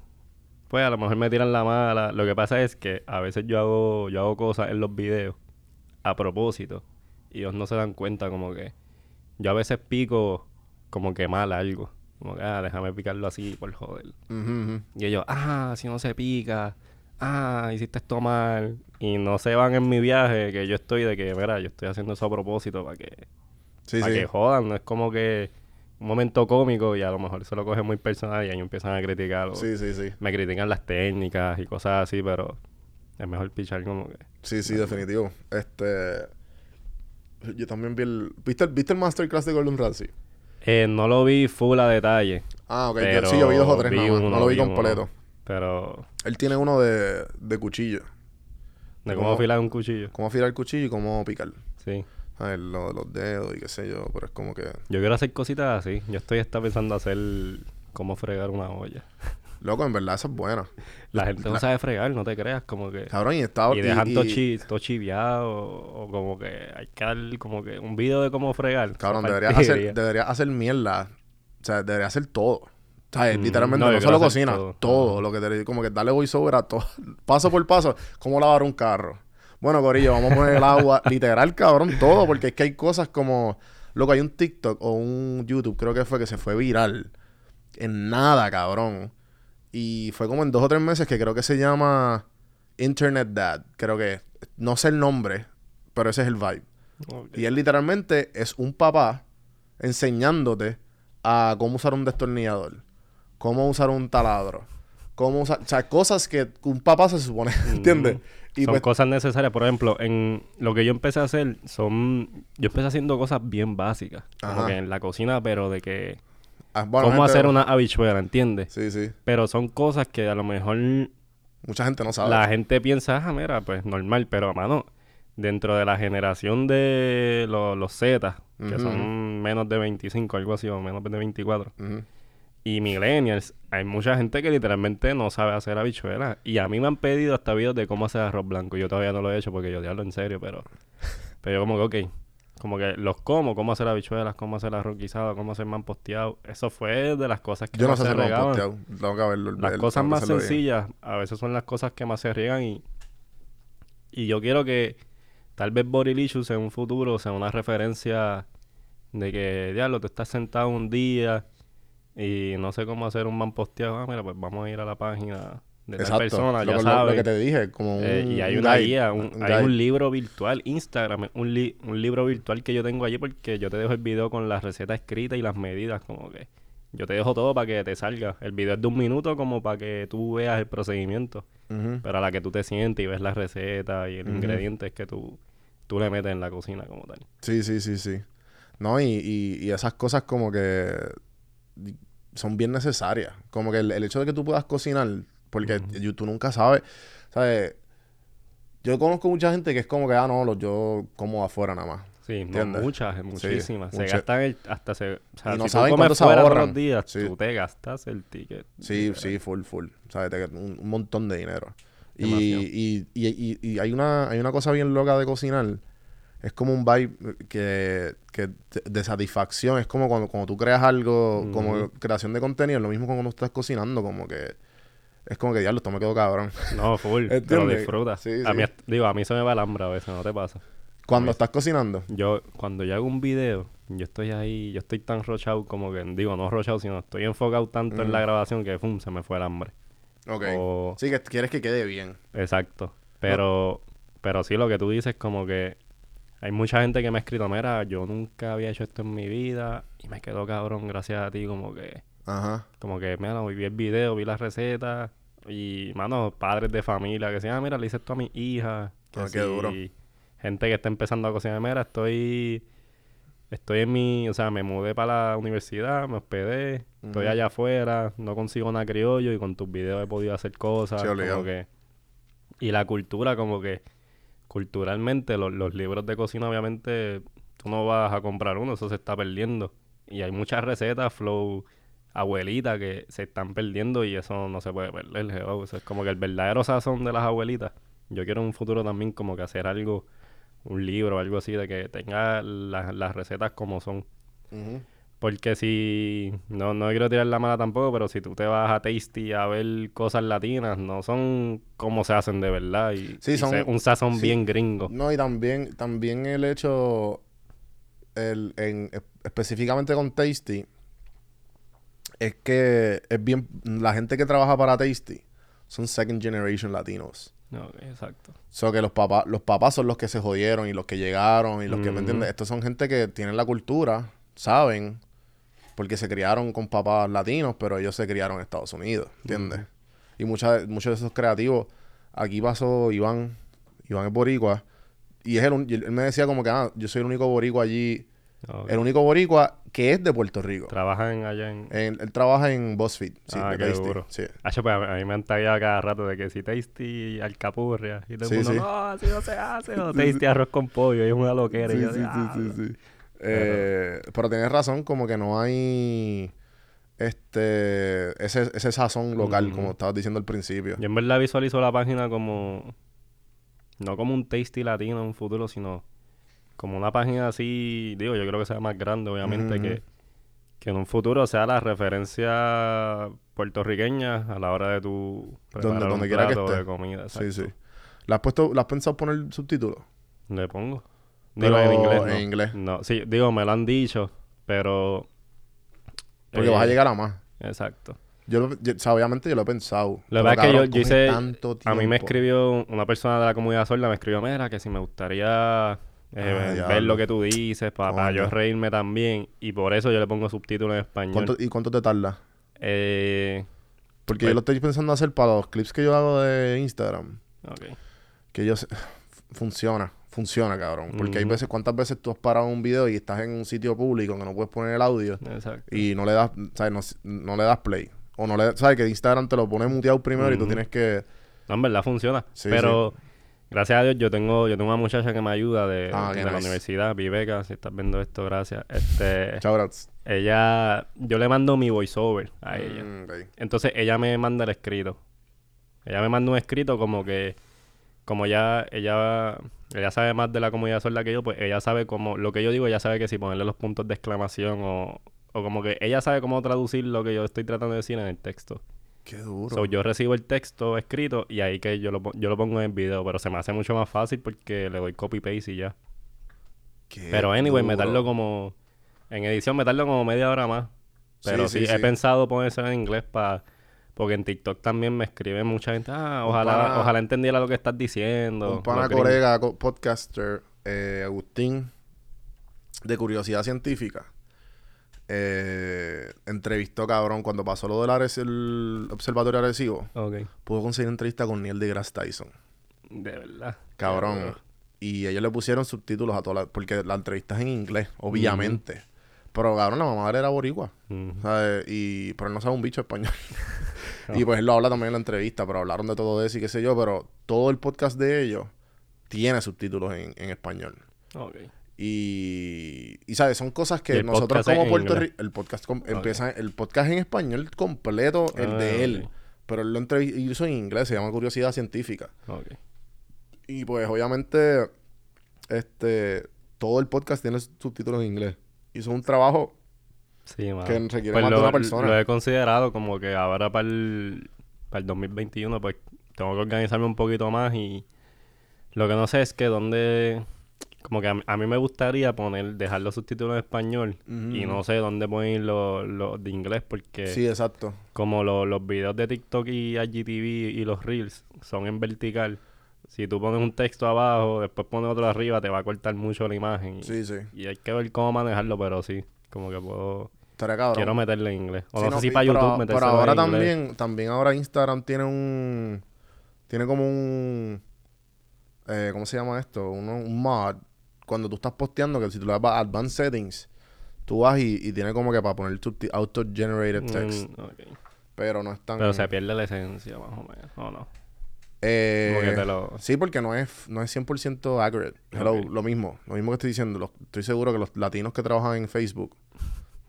pues a lo mejor me tiran la mala. Lo que pasa es que a veces yo hago, yo hago cosas en los videos a propósito y ellos no se dan cuenta como que yo a veces pico como que mal algo. Como que, ah, déjame picarlo así por joder. Y ellos, ah, si no se pica, ah, hiciste esto mal. Y no se van en mi viaje, que yo estoy de que, mira, yo estoy haciendo eso a propósito para que, Sí, para sí. que jodan. No es como que un momento cómico y a lo mejor se lo coge muy personal y ahí empiezan a criticar. o Sí, sí, sí. Me critican las técnicas y cosas así, pero es mejor pichar como que... Sí, sí, definitivo. Este. Yo también vi el. ¿Viste el, ¿viste el masterclass de Gordon Ramsay? Eh, no lo vi full a detalle. Ah, ok. Yo- sí, yo vi dos o tres nada más. no lo vi completo. Pero Él tiene uno de, de cuchillo. de ¿Cómo? cómo afilar un cuchillo. Cómo afilar el cuchillo y cómo picar. Sí. A ver, lo de los dedos y qué sé yo. Pero es como que. Yo quiero hacer cositas así. Yo estoy está pensando hacer cómo fregar una olla. Loco, en verdad, esa es buena. La gente no sabe fregar, no te creas, como que... Cabrón, y estaba. Y dejan todo, chi- todo chiviado o como que hay que dar como que un video de cómo fregar. Cabrón, deberías hacer, deberías hacer mierda. O sea, deberías hacer todo. O sea, Mm, literalmente, no, no, solo cocina, todo. todo. Lo que te como que darle voiceover a todo. paso por paso, cómo lavar un carro. Bueno, Corillo, vamos a poner el agua. Literal, cabrón, todo. Porque es que hay cosas como. Loco, hay un TikTok o un YouTube, creo que fue, que se fue viral. En nada, cabrón. Y fue como en dos o tres meses que creo que se llama Internet Dad. Creo que. No sé el nombre, pero ese es el vibe. Y él literalmente es un papá enseñándote a cómo usar un destornillador, cómo usar un taladro, cómo usar, o sea, cosas que un papá se supone, ¿entiendes? Y son pues, cosas necesarias. Por ejemplo, en lo que yo empecé a hacer son... Yo empecé haciendo cosas bien básicas. Como que en la cocina, pero de que... ah, bueno, cómo gente- hacer una habichuela, ¿entiendes? Sí, sí. Pero son cosas que a lo mejor Mucha gente no sabe. la gente piensa, ah, mira, pues normal, pero mano, dentro de la generación de lo- los Z, que son menos de 25, algo así, o menos de 24, Ujú. y millennials, hay mucha gente que literalmente no sabe hacer habichuelas. Y a mí me han pedido hasta videos de cómo hacer arroz blanco. Yo todavía no lo he hecho porque yo te hablo en serio, pero, pero yo como que, ok, como que los como, cómo hacer habichuelas, cómo hacer arroz guisado, cómo hacer manposteado. Eso fue de las cosas que Yo no sé se regaban. posteado. Tengo que verlo. Las el- cosas más bien. sencillas a veces son las cosas que más se riegan y, y yo quiero que tal vez Borilicious en un futuro sea una referencia de que, diablo, tú estás sentado un día y no sé cómo hacer un man posteado. Ah, mira, pues vamos a ir a la página de tal persona, lo, ya sabes. lo que te dije, como un, Eh, y hay un una guide, guía, un- un hay guide. un libro virtual, Instagram, un, li- un libro virtual que yo tengo allí porque yo te dejo el video con la receta escrita y las medidas, como que yo te dejo todo para que te salga. El video es de un minuto como para que tú veas el procedimiento, Ujú. pero a la que tú te sientes y ves la receta y el Ujú. ingrediente es que tú, tú le metes en la cocina como tal. Sí, sí, sí, sí. No, y, y, y esas cosas como que son bien necesarias. Como que el, el hecho de que tú puedas cocinar, porque yo- tú nunca sabes, ¿sabes? Yo conozco mucha gente que es como que, ah, no, yo como afuera nada más. Sí, muchas, muchísimas. se mucha- gastan el- hasta se... O sea, Y no si saben tú comes fuera todos los días, Sí. tú te gastas el ticket. Sí, literal. sí, full, full. ¿Sabes? Te- Un, un montón de dinero. Y, y, y, y, y hay, una, hay una cosa bien loca de cocinar. Es como un vibe que, que de satisfacción. Es como cuando, cuando tú creas algo, como creación de contenido. Lo mismo cuando estás cocinando, como que... Es como que, diablo, esto me quedó cabrón. No, full. Te lo disfrutas. Sí, A sí. mí, digo, a mí se me va el hambre a veces, ¿no te pasa? Cuando estás cocinando. Yo, cuando yo hago un video, yo estoy ahí, yo estoy tan rochado como que, digo, no rochado, sino estoy enfocado tanto en la grabación que, pum, se me fue el hambre. Ok. O- Sí, que quieres que quede bien. Exacto. Pero, pero sí, lo que tú dices, como que hay mucha gente que me ha escrito, mira, yo nunca había hecho esto en mi vida y me quedó cabrón gracias a ti, como que, Ajá. como que, mira, vi el video, vi la receta y, mano, padres de familia que decían, ah, mira, le hice esto a mi hija. que Ah, qué duro. Gente que está empezando a cocinar, mira, estoy, estoy en mi, o sea, me mudé para la universidad, me hospedé, estoy allá afuera, no consigo nada criollo y con tus videos he podido hacer cosas, Sí, como que, y la cultura como que culturalmente los, los libros de cocina, obviamente, tú no vas a comprar uno, eso se está perdiendo. Y hay muchas recetas, flow, abuelita, que se están perdiendo y eso no se puede perder. hello. Eso es como que el verdadero sazón de las abuelitas. Yo quiero en un futuro también como que hacer algo, un libro o algo así, de que tenga las- las recetas como son. Porque si, no, no quiero tirar la mala tampoco, pero si tú te vas a Tasty a ver cosas latinas, no son como se hacen de verdad. Y, Sí, y son- se- un sazón sí. bien gringo. No, y también, también el hecho, el, en, específicamente con Tasty, es que es bien, la gente que trabaja para Tasty son second generation latinos. Ok, exacto. So que los papás, los papás son los que se jodieron y los que llegaron y los que, ¿me Ujú. entiendes? Estos son gente que tienen la cultura, saben, porque se criaron con papás latinos, pero ellos se criaron en Estados Unidos, ¿entiendes? Y muchas, muchos de esos creativos, aquí pasó Iván, Iván es boricua, y es el, él me decía como que, ah, yo soy el único boricua allí, el único boricua que es de Puerto Rico. Trabajan allá en... Él, él trabaja en BuzzFeed, sí, ah, de qué Tasty, duro. sí. Pues, a, mí me han tagueado cada rato de que si Tasty alcapurria. Y todo el mundo, sí. no, así no se hace. O Tasty arroz con pollo. Y es una loquera. y Sí, yo, sí, sí, sí, sí. Eh, pero tienes razón, como que no hay este ese, ese sazón local, como estabas diciendo al principio. Yo en verdad visualizo la página como... No como un Tasty latino en un futuro, sino como una página así... Digo, yo creo que sea más grande, obviamente, que, que en un futuro sea la referencia puertorriqueña a la hora de tu preparar donde un quiera que esté. de comida. Sí, sí. exacto. ¿Le has puesto, le has pensado poner subtítulos? Le pongo. Pero Digo, en inglés. en no. inglés. No, sí, digo, me lo han dicho, pero. Porque eh, vas a llegar a más. Exacto. Yo, lo- yo- o sea, obviamente yo lo he pensado. Pero, que pasa es que yo, yo hice. A mí me escribió una persona de la comunidad sorda, me escribió, mira, que si me gustaría eh, Ah, ver lo que tú dices, para, yo Coño. reírme también. Y por eso yo le pongo subtítulos en español. ¿Cuánto- ¿Y cuánto te tarda? Eh, Porque Pues- yo lo estoy pensando hacer para los clips que yo hago de Instagram. ok. Que yo funciona, funciona, cabrón. Porque hay veces, ¿cuántas veces tú has parado un video y estás en un sitio público que no puedes poner el audio? Exacto. y no le das, ¿sabes? No, no le das play. O no le, ¿sabes? Que Instagram te lo pone muteado primero y tú tienes que... No, en verdad funciona. Sí, pero gracias a Dios yo tengo, yo tengo una muchacha que me ayuda de, Ah, de la nice. universidad, Viveca, si estás viendo esto, gracias. Este, Shoutouts. ella, yo le mando mi voiceover a ella. Mm, ok. Entonces ella me manda el escrito. Ella me manda un escrito como que, como ya, ella, ella sabe más de la comunidad sorda que yo, pues ella sabe como, lo que yo digo, ella sabe que si ponerle los puntos de exclamación o, o como que ella sabe cómo traducir lo que yo estoy tratando de decir en el texto. Qué duro. So, yo recibo el texto escrito y ahí que yo lo, yo lo pongo en el video, pero se me hace mucho más fácil porque le doy copy paste y ya. Qué Pero anyway, me duro. tardo como, en edición me tardo como media hora más. Pero Sí, sí, sí, he sí. pensado ponérselo en inglés para... Porque en TikTok también me escribe mucha gente, ah, ojalá, pana- ojalá entendiera lo que estás diciendo. Un pana los gringos". colega, co- podcaster, eh, Agustín, de Curiosidad Científica, eh, entrevistó, cabrón, cuando pasó lo del Ares- el Observatorio Arecibo, Ok, pudo conseguir entrevista con Neil deGrasse Tyson. de verdad. Cabrón. Y ellos le pusieron subtítulos a todas. Porque la entrevista es en inglés, obviamente. Pero, cabrón, la mamá era boricua. Y... Pero él no sabe un bicho español. Y pues él lo habla también en la entrevista, pero hablaron de todo eso y qué sé yo. Pero todo el podcast de ellos tiene subtítulos en, en español. Ok. Y, y sabes, son cosas que nosotros como Puerto. Rico, el podcast com- empieza, el podcast en español completo, el Ah, de él, ok. pero él lo entrev- hizo en inglés, se llama Curiosidad Científica. Ok. Y pues obviamente, este, todo el podcast tiene subtítulos en inglés. Hizo un trabajo Sí, que requiere Pues más de lo, una persona. lo he considerado como que ahora para el, para el 2021 pues tengo que organizarme un poquito más y lo que no sé es que dónde como que a, mí- a mí me gustaría poner dejar los subtítulos en español y no sé dónde poner los los de inglés porque Sí, exacto. como lo- los videos de TikTok y IGTV y los reels son en vertical si tú pones un texto abajo después pones otro arriba te va a cortar mucho la imagen y, Sí, sí. y hay que ver cómo manejarlo pero sí como que puedo Estaría. Quiero meterle en inglés. O Sí, no, sé si para pero- YouTube Pero metérselo ahora en inglés. también, también ahora Instagram tiene un... Tiene como un... Eh, ¿Cómo se llama esto? Uno- un mod. Cuando tú estás posteando, que si tú le das a Advanced Settings, tú vas y, y tiene como que para poner subti- Auto-Generated Text. Mm, ok. Pero no es tan... Pero se pierde la esencia, más o menos. ¿O no? Eh, te lo- Sí, porque no es, no es 100% accurate. Hello, lo mismo. Lo mismo que estoy diciendo. Los- estoy seguro que los latinos que trabajan en Facebook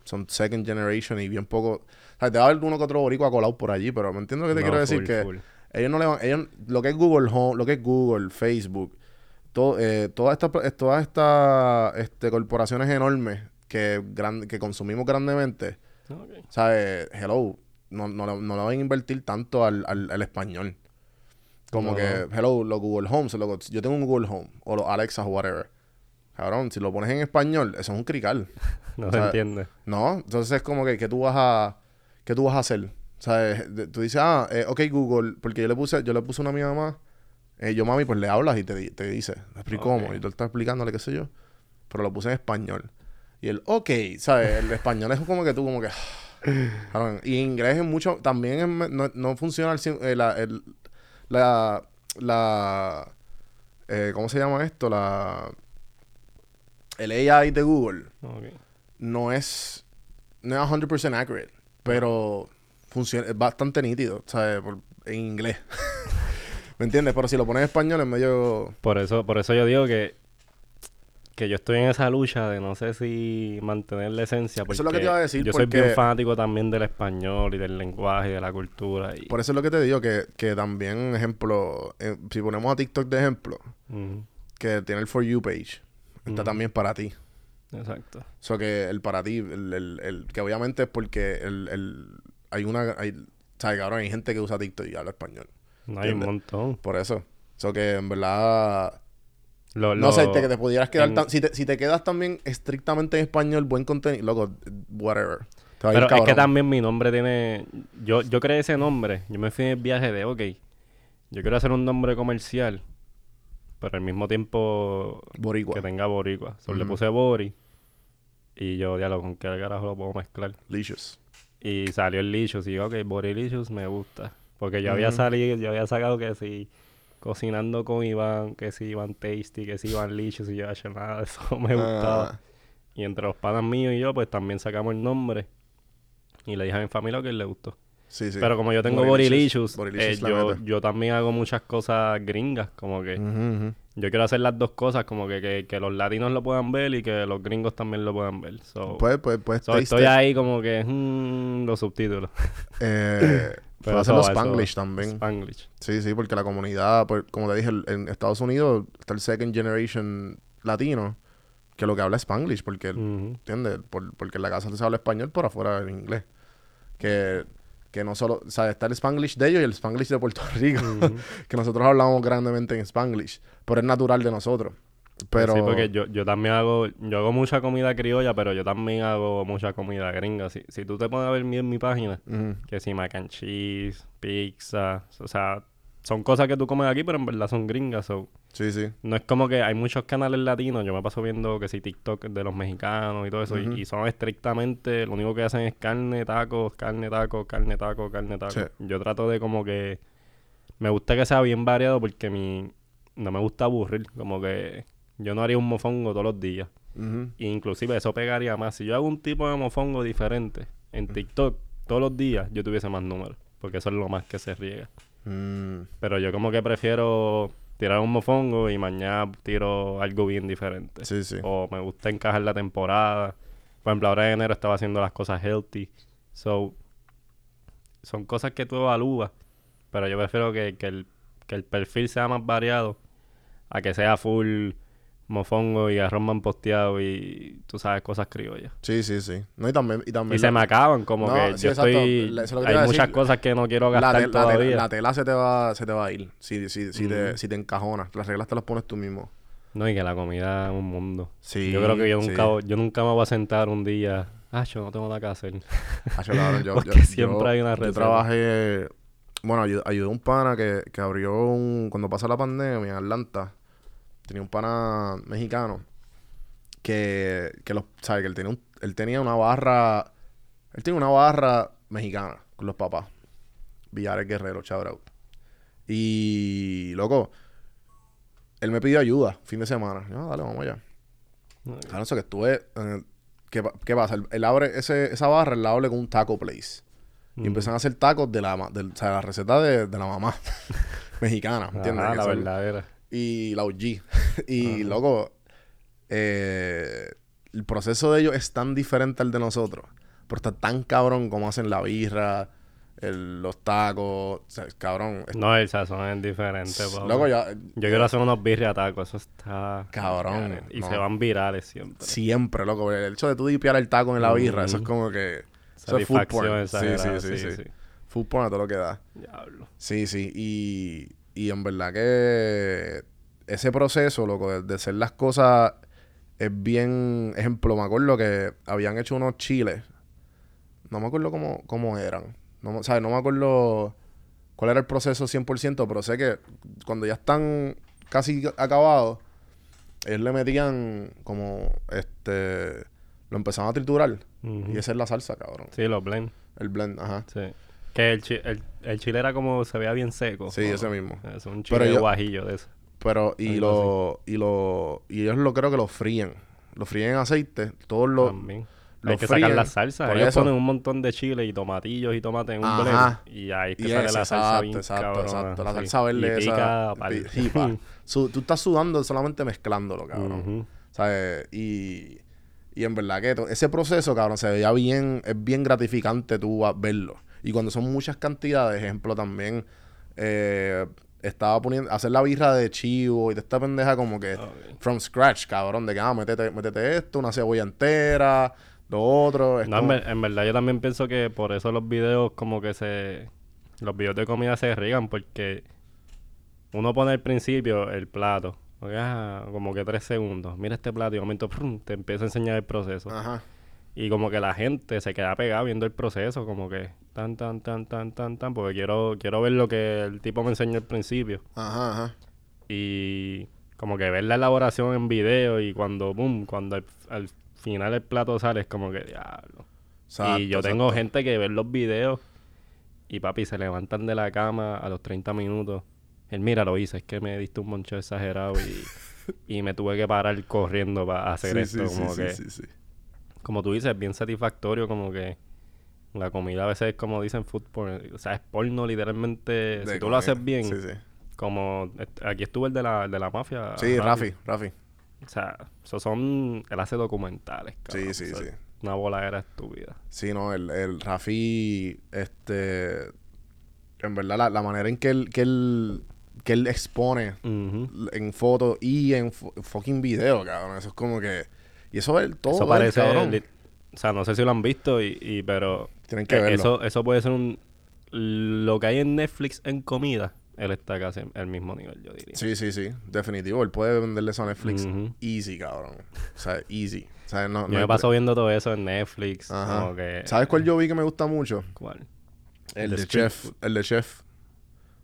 son second generation y bien poco... O sea, te va a haber uno que otro boricua colado por allí, pero me entiendo que te No, quiero decir. full, que full. ellos no le van... Ellos, lo que es Google Home, lo que es Google, Facebook, todo, eh, todas estas eh, estas este, corporaciones enormes que, gran- que consumimos grandemente, Ok. ¿sabes? Hello, no, no, no le van a invertir tanto al, al, al español. Como No. que, hello, los Google Homes, los- yo tengo un Google Home, o los Alexa o whatever. Cabrón, si lo pones en español, eso es un crical. No O se sea, entiende. ¿No? Entonces es como que, ¿qué tú vas a, qué tú vas a hacer? ¿Sabes? De- Tú dices, ah, eh, ok, Google, porque yo le puse, yo le puse una a mi mamá. Eh, yo, mami, pues le hablas y te, te dice, te explico cómo. Y tú estás explicándole, qué sé yo. Pero lo puse en español. Y el, ok, ¿sabes? El español es como que tú, como que. Y en inglés es mucho, también es no, no funciona el, eh, la, el- la, la, eh, ¿cómo se llama esto? La, el AI de Google no es no es 100% accurate, pero funciona es bastante nítido, ¿sabes? Por- en inglés. ¿Me entiendes? Pero si lo pones en español es medio Por eso, por eso yo digo que, que yo estoy en esa lucha de no sé si mantener la esencia. Eso es lo que porque te iba a decir, Yo soy porque- bien fanático también del español y del lenguaje y de la cultura. Y, Por eso es lo que te digo que, que también, ejemplo, eh, si ponemos a TikTok de ejemplo, que tiene el For You page, está también para ti. Exacto. O sea, que el para ti, el, el- el- que obviamente es porque el, el- hay una, hay, ¿sabes, cabrón? Hay gente que usa TikTok y habla español. No hay un montón. Por eso. O sea, que en verdad Lo- No sé, te, que te pudieras quedar en- tan- si, te, si te quedas también estrictamente en español, buen contenido, loco, whatever. Pero es que también mi nombre tiene... Yo, yo creé ese nombre. Yo me fui en el viaje de, ok, yo quiero hacer un nombre comercial, pero al mismo tiempo Boricua. que tenga boricua. Solo le Ujú. puse Bori y yo, diálogo, ¿con qué carajo lo puedo mezclar? Licious. Y salió el Licious y yo, ok, Borilicious me gusta. Porque yo había salido, yo había sacado que si cocinando con Iván, que si Iván Tasty, que si Iván Licious y yo, "Acho, nada de eso me gustaba. Ah, Y entre los panas míos y yo, pues también sacamos el nombre. Y le dije a mi familia que le gustó. sí, sí. Pero como yo tengo Borilicious eh, yo, yo también hago muchas cosas gringas. Como que yo quiero hacer las dos cosas, como que, que, que los latinos lo puedan ver y que los gringos también lo puedan ver. So, Pues, pues, pues, so, estoy ahí como que, mm, los subtítulos. Eh, Pero puedes hacer eso los va, eso Spanglish va. también. Spanglish. Sí, sí, porque la comunidad, pues, como te dije, el- en Estados Unidos está el second generation latino que lo que habla es Spanglish, porque. Por- porque en la casa se habla español, por afuera en inglés. Que, que no solo, o sea, está el Spanglish de ellos y el Spanglish de Puerto Rico, que nosotros hablamos grandemente en Spanglish, pero es natural de nosotros. Pero, Sí, porque yo, yo también hago, yo hago mucha comida criolla, pero yo también hago mucha comida gringa. Si, si tú te pones a ver mi, en mi página, que si mac and cheese, pizza, o sea, son cosas que tú comes aquí, pero en verdad son gringas. so, sí, sí. no es como que hay muchos canales latinos, yo me paso viendo que si TikTok de los mexicanos y todo eso, y- son estrictamente, lo único que hacen es carne, tacos, carne, tacos, carne, tacos, carne, tacos. Sí. Yo trato de como que, me gusta que sea bien variado porque mi, no me gusta aburrir, como que yo no haría un mofongo todos los días. Y inclusive eso pegaría más. Si yo hago un tipo de mofongo diferente en TikTok todos los días, yo tuviese más números. Porque eso es lo más que se riega. Mm, Pero yo como que prefiero tirar un mofongo y mañana tiro algo bien diferente. sí, sí. O me gusta encajar la temporada. Por ejemplo, ahora en enero estaba haciendo las cosas healthy. So, son cosas que tú evalúas. Pero yo prefiero que, que el, que el perfil sea más variado a que sea full mofongo y arroz posteado y tú sabes, cosas criollas. Sí, sí, sí. No, y también, y también Y se la- me acaban, como No, que sí, yo exacto. estoy... Le- Hay muchas decir. cosas que no quiero la, gastar la te- todavía. la tela se te va, se te va a ir si, si, si, te, si te encajonas. Las reglas te las pones tú mismo. No, y que la comida es un mundo. Sí, yo creo que yo sí. nunca, yo nunca me voy a sentar un día... Ah, yo no tengo nada que hacer. Cabrón, yo, Porque yo- siempre yo- hay una Yo receta. trabajé... Bueno, ayud- ayudé a un pana que, que abrió un... Cuando pasó la pandemia en Atlanta, tenía un pana mexicano que... que los, ¿Sabes? Que él tenía, un- él tenía una barra... Él tenía una barra mexicana con los papás. Villares Guerrero, chabrao. Y... Loco... Él me pidió ayuda fin de semana. Yo, "Ah, dale, vamos allá. Claro, eso que estuve. eh, ¿qué, qué pasa? Él, él abre ese, esa barra, él la abre con un taco place. Y Ujú. empiezan a hacer tacos de la, o sea, la receta de, de la mamá. mexicana, ¿entiendes? La verdadera. Y la OG. y, loco, eh, el proceso de ellos es tan diferente al de nosotros. Pero está tan cabrón como hacen la birra, el- los tacos. O sea, cabrón. es- No, el sazón es diferente, loco, ya. Yo quiero hacer unos birria tacos, eso está... Cabrón, Y no. se van virales siempre. Siempre, loco. El hecho de tú dipiar el taco en la birra, eso es como que. Eso es food porn. Sí, sí, sí, sí. sí. Food porn a todo lo que da. Diablo. Sí, sí. Y, y en verdad que ese proceso, loco, de, de hacer las cosas es bien... Ejemplo, me acuerdo que habían hecho unos chiles. No me acuerdo cómo, cómo eran. No, me- ¿sabes? no me acuerdo cuál era el proceso 100%, pero sé que cuando ya están casi acabados, ellos le metían como, este... Lo empezaban a triturar. Y esa es la salsa, cabrón. Sí, los blend. El blend, ajá. Sí. Que el, chi- el, el chile era como... Se veía bien seco. Sí, ese mismo. Es un Pero chile yo- guajillo de eso. Pero, y Algo lo, y lo, y ellos lo creo que lo fríen. Lo fríen en aceite. Todos los, También. lo Hay que sacar fríen, la salsa. por Ellos eso. ponen un montón de chile y tomatillos y tomate en un Ajá. blend. Y ahí es que ese, la salsa bien exacto, cabrona, exacto. La salsa verde Y esa. pica, pa. Su- tú estás sudando solamente mezclándolo, cabrón. ¿Sabes? Y, y en verdad que ese proceso, cabrón, se veía bien, es bien gratificante tú verlo. Y cuando son muchas cantidades, ejemplo, también eh, estaba poniendo, hacer la birra de chivo y de esta pendeja como que Ok. from scratch, cabrón, de que, ah, métete, métete esto, una cebolla entera, lo otro. No, en, como- en verdad yo también pienso que por eso los videos como que se... Los videos de comida se riegan porque uno pone al principio el plato. ok, ah, como que tres segundos. Mira este plato y de momento prum, te empieza a enseñar el proceso. Ajá. Y como que la gente se queda pegada viendo el proceso, como que tan, tan, tan, tan, tan, tan, porque quiero, quiero ver lo que el tipo me enseñó al principio. Ajá, ajá. Y como que ver la elaboración en video y cuando, boom, cuando al, al final el plato sale es como que, diablo. Exacto, y yo tengo exacto. gente que ve los videos y papi se levantan de la cama a los 30 minutos. Él, mira, lo hice, es que me diste un moncho exagerado y, y me tuve que parar corriendo para hacer Sí, esto. sí, como sí, que, sí, sí, sí. Como tú dices, es bien satisfactorio, como que la comida a veces es como dicen food porn, o sea, es porno literalmente, De si tú comida. lo haces bien, Sí, sí. como aquí estuvo el de la, de la mafia. Sí, Rafi, Rafi. O sea, esos son, él hace documentales, cabrón. Sí, sí, O sea, sí. Una bola era estúpida. Sí, no, el, el Rafi, este, en verdad, la, la manera en que él, que él, que él expone en foto y en fu- fucking video, cabrón, eso es como que, y eso es todo, Eso él, parece, cabrón. li- o sea, no sé si lo han visto, y, y pero Tienen que eh, verlo. eso, eso puede ser un, lo que hay en Netflix en comida, él está casi en el mismo nivel, yo diría. Sí, sí, sí, definitivo, él puede venderle eso a Netflix easy, cabrón, o sea, easy, o sea, no, Yo no me paso viendo todo eso en Netflix, Ajá. como que... ¿Sabes cuál yo vi que me gusta mucho? ¿Cuál? El de Chef, Food. el de Chef.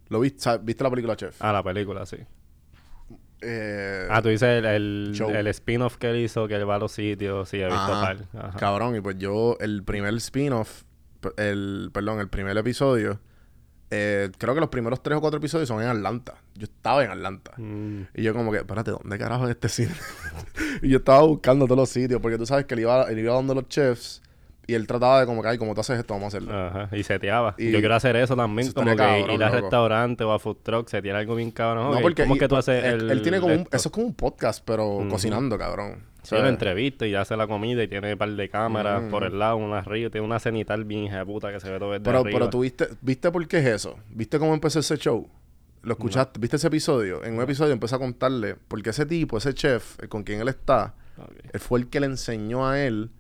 ¿Lo viste? ¿Sabes? ¿Viste la película Chef? Ah, la película, sí. Eh, Ah, tú dices el, el, spin-off que él hizo, que él va a los sitios, sí, he visto Ajá. Ajá. Cabrón, y pues yo, el primer spin-off, el, perdón, el primer episodio, eh, creo que los primeros tres o cuatro episodios son en Atlanta. Yo estaba en Atlanta. Mm, Y yo como que, espérate, ¿dónde carajo es este cine? y yo estaba buscando todos los sitios, porque tú sabes que él iba, él iba dando los chefs y él trataba de como que, ay, como tú haces esto, vamos a hacerlo. Ajá, y seteaba. Y- Yo quiero hacer eso también, como que cabrón, ir al restaurante o a food truck, setear algo bien cabrón. no, porque ¿Cómo es que tú haces él, el, él tiene como un, eso es como un podcast, pero cocinando, cabrón. Sí, ¿Sabes? lo entrevista y hace la comida y tiene un par de cámaras por el lado, una arriba, tiene una cenital bien hija de puta que se ve todo desde Pero, arriba. pero tú viste, ¿viste por qué es eso? ¿Viste cómo empezó ese show? ¿Lo escuchaste? ¿Viste ese episodio? En un episodio empezó a contarle, porque ese tipo, ese chef, con quien él está, él fue el que le enseñó a él,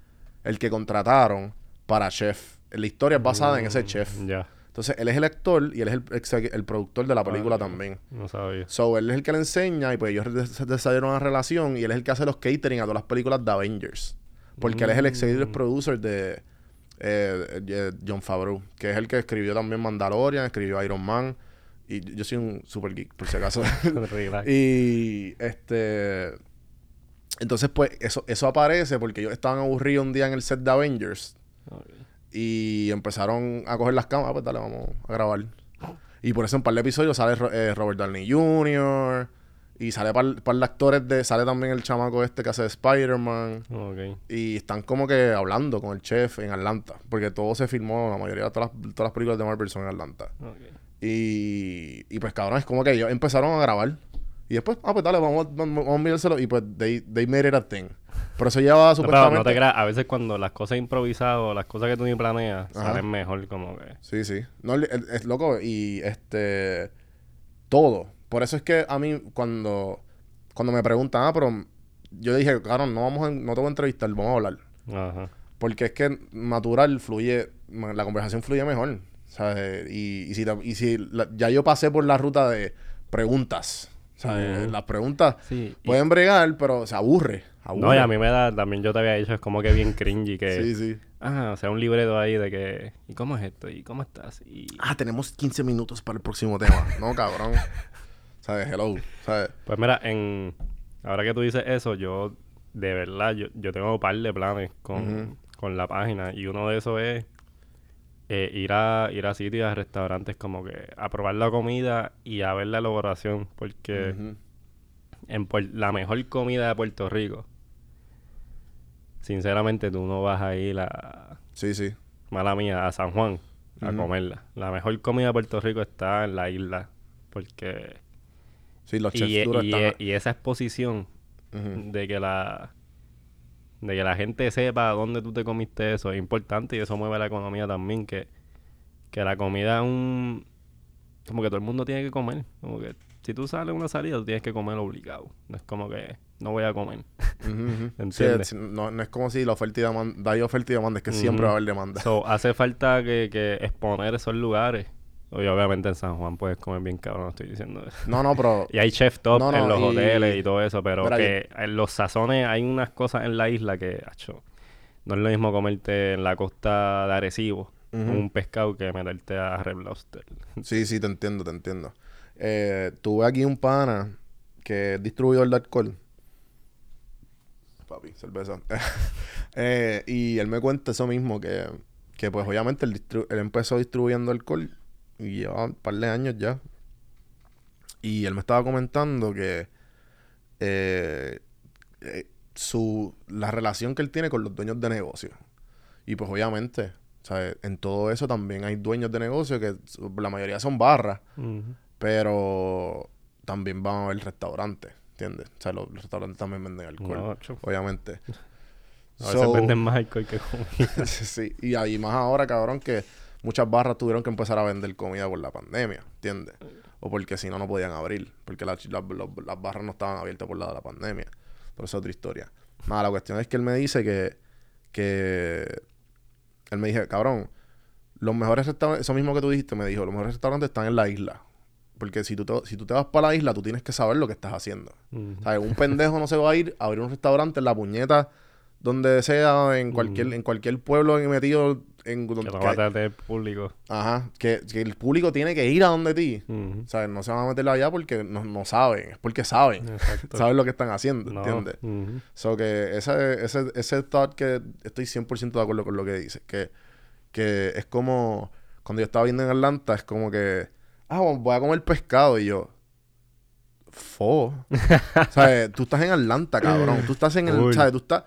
el que contrataron para chef. La historia es basada en ese Mm, chef. Ya, Entonces, él es el actor y él es el, ex- el productor de la película Ah, también. no sabía. So, él es el que le enseña y pues ellos des- desarrollaron una relación y él es el que hace los catering a todas las películas de Avengers. Porque él es el executive Mm. producer de eh, eh, John Favreau, que es el que escribió también Mandalorian, escribió Iron Man. Y yo- soy un super geek, por si acaso. Y este. Entonces, pues, eso, eso aparece porque ellos estaban aburridos un día en el set de Avengers y empezaron a coger las cámaras, pues dale, vamos a grabar. Y por eso en un par de episodios sale eh, Robert Downey Jr. Y sale par, par de actores de... Sale también el chamaco este que hace de Spider-Man. Y están como que hablando con el chef en Atlanta. Porque todo se filmó, la mayoría de todas las, todas las películas de Marvel son en Atlanta. Y, y pues cabrón, es como que ellos empezaron a grabar. Y después, ah, pues dale, vamos, vamos, vamos a enviárselo. Y pues they, they made it a thing. Pero eso llevaba No, pero supuestamente... no te creas, a veces cuando las cosas improvisadas o las cosas que tú ni planeas Ajá. salen mejor, como que. Sí, sí. No, es loco. Y este. Todo. Por eso es que a mí, cuando. Cuando me preguntan, ah, pero. Yo dije, claro, no vamos a, no te voy a entrevistar, vamos a hablar. Ajá. Porque es que natural fluye. La conversación fluye mejor. ¿Sabes? Y, y si, y si la- ya yo pasé por la ruta de preguntas. Ujú. Las preguntas Sí. y- pueden bregar, pero se aburre. aburre. No, y a mí me da, también yo te había dicho, es como que bien cringy que. Sí, sí. Ah, o sea, un libreto ahí de que. ¿Y cómo es esto? ¿Y cómo estás? Y. Ah, tenemos 15 minutos para el próximo tema. no, cabrón. ¿Sabes? Hello. ¿Sabes? Pues mira, en ahora que tú dices eso, yo de verdad, yo, yo tengo un par de planes con, con la página y uno de esos es eh, ir a ir a sitios, a restaurantes como que a probar la comida y a ver la elaboración, porque en la mejor comida de Puerto Rico, sinceramente tú no vas a ir a, Sí, sí. mala mía, a San Juan a comerla. La mejor comida de Puerto Rico está en la isla, porque Sí, los chefs y, duros y- están... y esa exposición de que la de que la gente sepa dónde tú te comiste eso es importante y eso mueve la economía también que, que la comida es un como que todo el mundo tiene que comer como que si tú sales a una salida tú tienes que comer obligado no es como que no voy a comer es- no, no es como si la oferta y demanda, hay oferta y demanda, es que siempre va a haber demanda. so, hace falta que, que exponer esos lugares y obviamente en San Juan puedes comer bien cabrón no estoy diciendo eso No, no, pero Y hay chef top No, no, en los y- hoteles y todo eso, pero que en los sazones hay unas cosas en la isla que, acho, no es lo mismo comerte en la costa de Arecibo Ujú. un pescado que meterte a Red Lobster. sí, sí, te entiendo, te entiendo. Eh, tuve aquí un pana que es distribuidor de alcohol. Papi, cerveza. Eh, y él me cuenta eso mismo, que, que pues obviamente él, él empezó distribuyendo alcohol y lleva un par de años ya. Y él me estaba comentando que eh, eh, su, la relación que él tiene con los dueños de negocio. Y pues obviamente, ¿sabes? en todo eso también hay dueños de negocio que la mayoría son barras, pero también van a haber restaurantes, ¿entiendes? O sea, los, los restaurantes también venden alcohol, No, obviamente. A veces So- venden más alcohol que comida. sí, y ahí más ahora, cabrón, que muchas barras tuvieron que empezar a vender comida por la pandemia, ¿entiendes? O porque si no, no podían abrir, porque las, las- las barras no estaban abiertas por la de la pandemia. Pero esa es otra historia. Nada, la cuestión es que él me dice que, que él me dice, cabrón, los mejores restaurantes, eso mismo que tú dijiste, me dijo, los mejores restaurantes están en la isla. Porque si tú te, si tú te vas para la isla, tú tienes que saber lo que estás haciendo. Ujú. ¿Sabes? Un pendejo no se va a ir a abrir un restaurante en la puñeta donde sea, en cualquier, en cualquier pueblo metido en Que donde no que- público. Ajá, que, que el público tiene que ir a donde ti. Ujú. ¿Sabes? No se van a meter allá porque no, no saben, es porque saben. Exacto. Saben lo que están haciendo, No, ¿entiendes? ujú. So que ese, ese, ese thought que estoy 100% de acuerdo con lo que dice. Que, que es como cuando yo estaba viendo en Atlanta, es como que, ah, voy a comer pescado. Y yo, fo. ¿Sabes? Tú estás en Atlanta, cabrón. Tú estás en el, Uy. ¿sabes? Tú estás.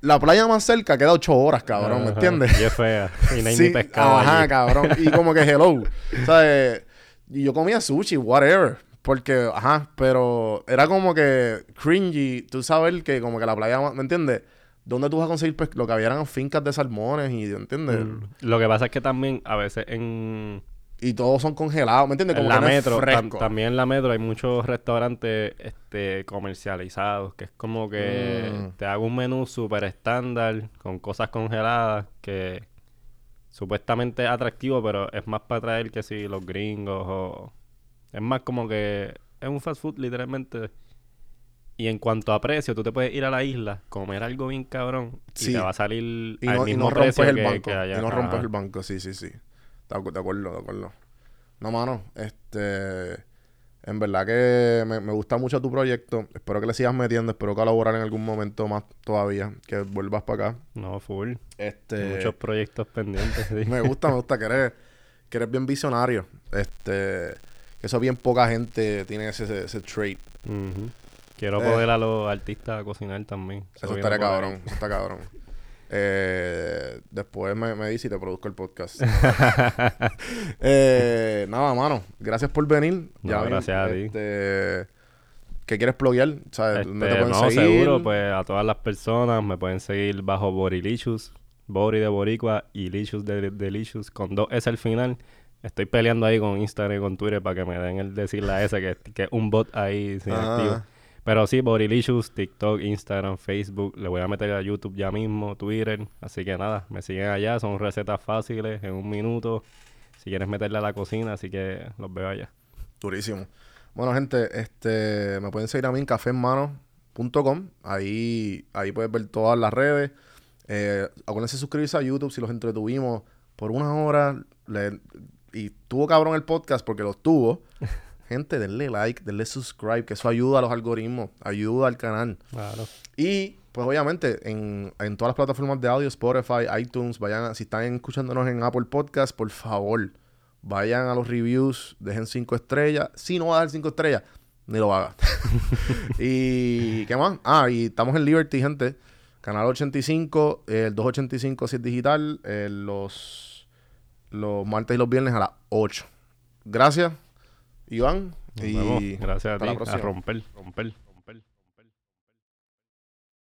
La playa más cerca queda ocho horas, cabrón, ¿me entiendes? Y es fea. Y no hay Sí, ni pescado Ajá, allí. cabrón. Y como que hello. ¿Sabes? Y yo comía sushi, whatever. Porque, ajá, pero era como que cringy. Tú sabes que como que la playa, ¿me entiendes? ¿Dónde tú vas a conseguir lo que había eran fincas de salmones y, ¿entiendes? Mm. Lo que pasa es que también a veces en, Y todos son congelados, ¿me entiendes? en la que no es metro, tam- también en la metro hay muchos restaurantes este, comercializados que es como que Mm. te hago un menú súper estándar con cosas congeladas que supuestamente es atractivo, pero es más para traer que si los gringos o... Es más como que es un fast food literalmente. Y en cuanto a precio, tú te puedes ir a la isla, comer algo bien cabrón y te va a salir Y al no, y mismo no rompes precio el que- banco. que allá. Y no rompes el banco, sí, sí, sí. De acu- de acuerdo, de acuerdo. No, mano, este... En verdad que me, me gusta mucho tu proyecto. Espero que le sigas metiendo. Espero colaborar en algún momento más todavía. Que vuelvas para acá. No, full. Este... Muchos proyectos pendientes. sí. Me gusta, me gusta que eres, que eres bien visionario. Este... Que eso bien poca gente tiene ese, ese, ese trait. Quiero Eh. poder a los artistas a cocinar también. Eso viene estaría cabrón. Eso está cabrón. Eh, después me, me dice y te produzco el podcast. eh, nada, mano. Gracias por venir. No, vi, gracias a ti. este, ¿Qué quieres pluguear? ¿Sabes? ¿Dónde te Este, pueden no, seguir? seguro, pues a todas las personas me pueden seguir bajo Borilicious, Bori de Boricua y Licious de Delicious, con dos S al final. Estoy peleando ahí con Instagram y con Twitter para que me den el decir la S, que, que es un bot ahí sin Ah. activo. Pero sí, Borilicious, TikTok, Instagram, Facebook. Le voy a meter a YouTube ya mismo, Twitter. Así que nada, me siguen allá. Son recetas fáciles en un minuto. Si quieres meterle a la cocina, así que los veo allá. Durísimo. Bueno, gente, este, me pueden seguir a mí en caféenmano.com. Ahí, ahí puedes ver todas las redes. Eh, acuérdense de suscribirse a YouTube si los entretuvimos por una hora. Le- y tuvo cabrón el podcast porque los tuvo. gente, denle like, denle subscribe, que eso ayuda a los algoritmos, ayuda al canal. Claro. Y, pues obviamente, en, en todas las plataformas de audio, Spotify, iTunes, vayan, a- si están escuchándonos en Apple Podcast, por favor, vayan a los reviews, dejen cinco estrellas. Si no va a dar cinco estrellas, ni lo haga. y, ¿qué más? Ah, y estamos en Liberty, gente. Canal 85, el 285 si es digital, eh, los, los martes y los viernes a las 8. Gracias, Iván. Nos y vemos. Gracias a ti. A romper, romper.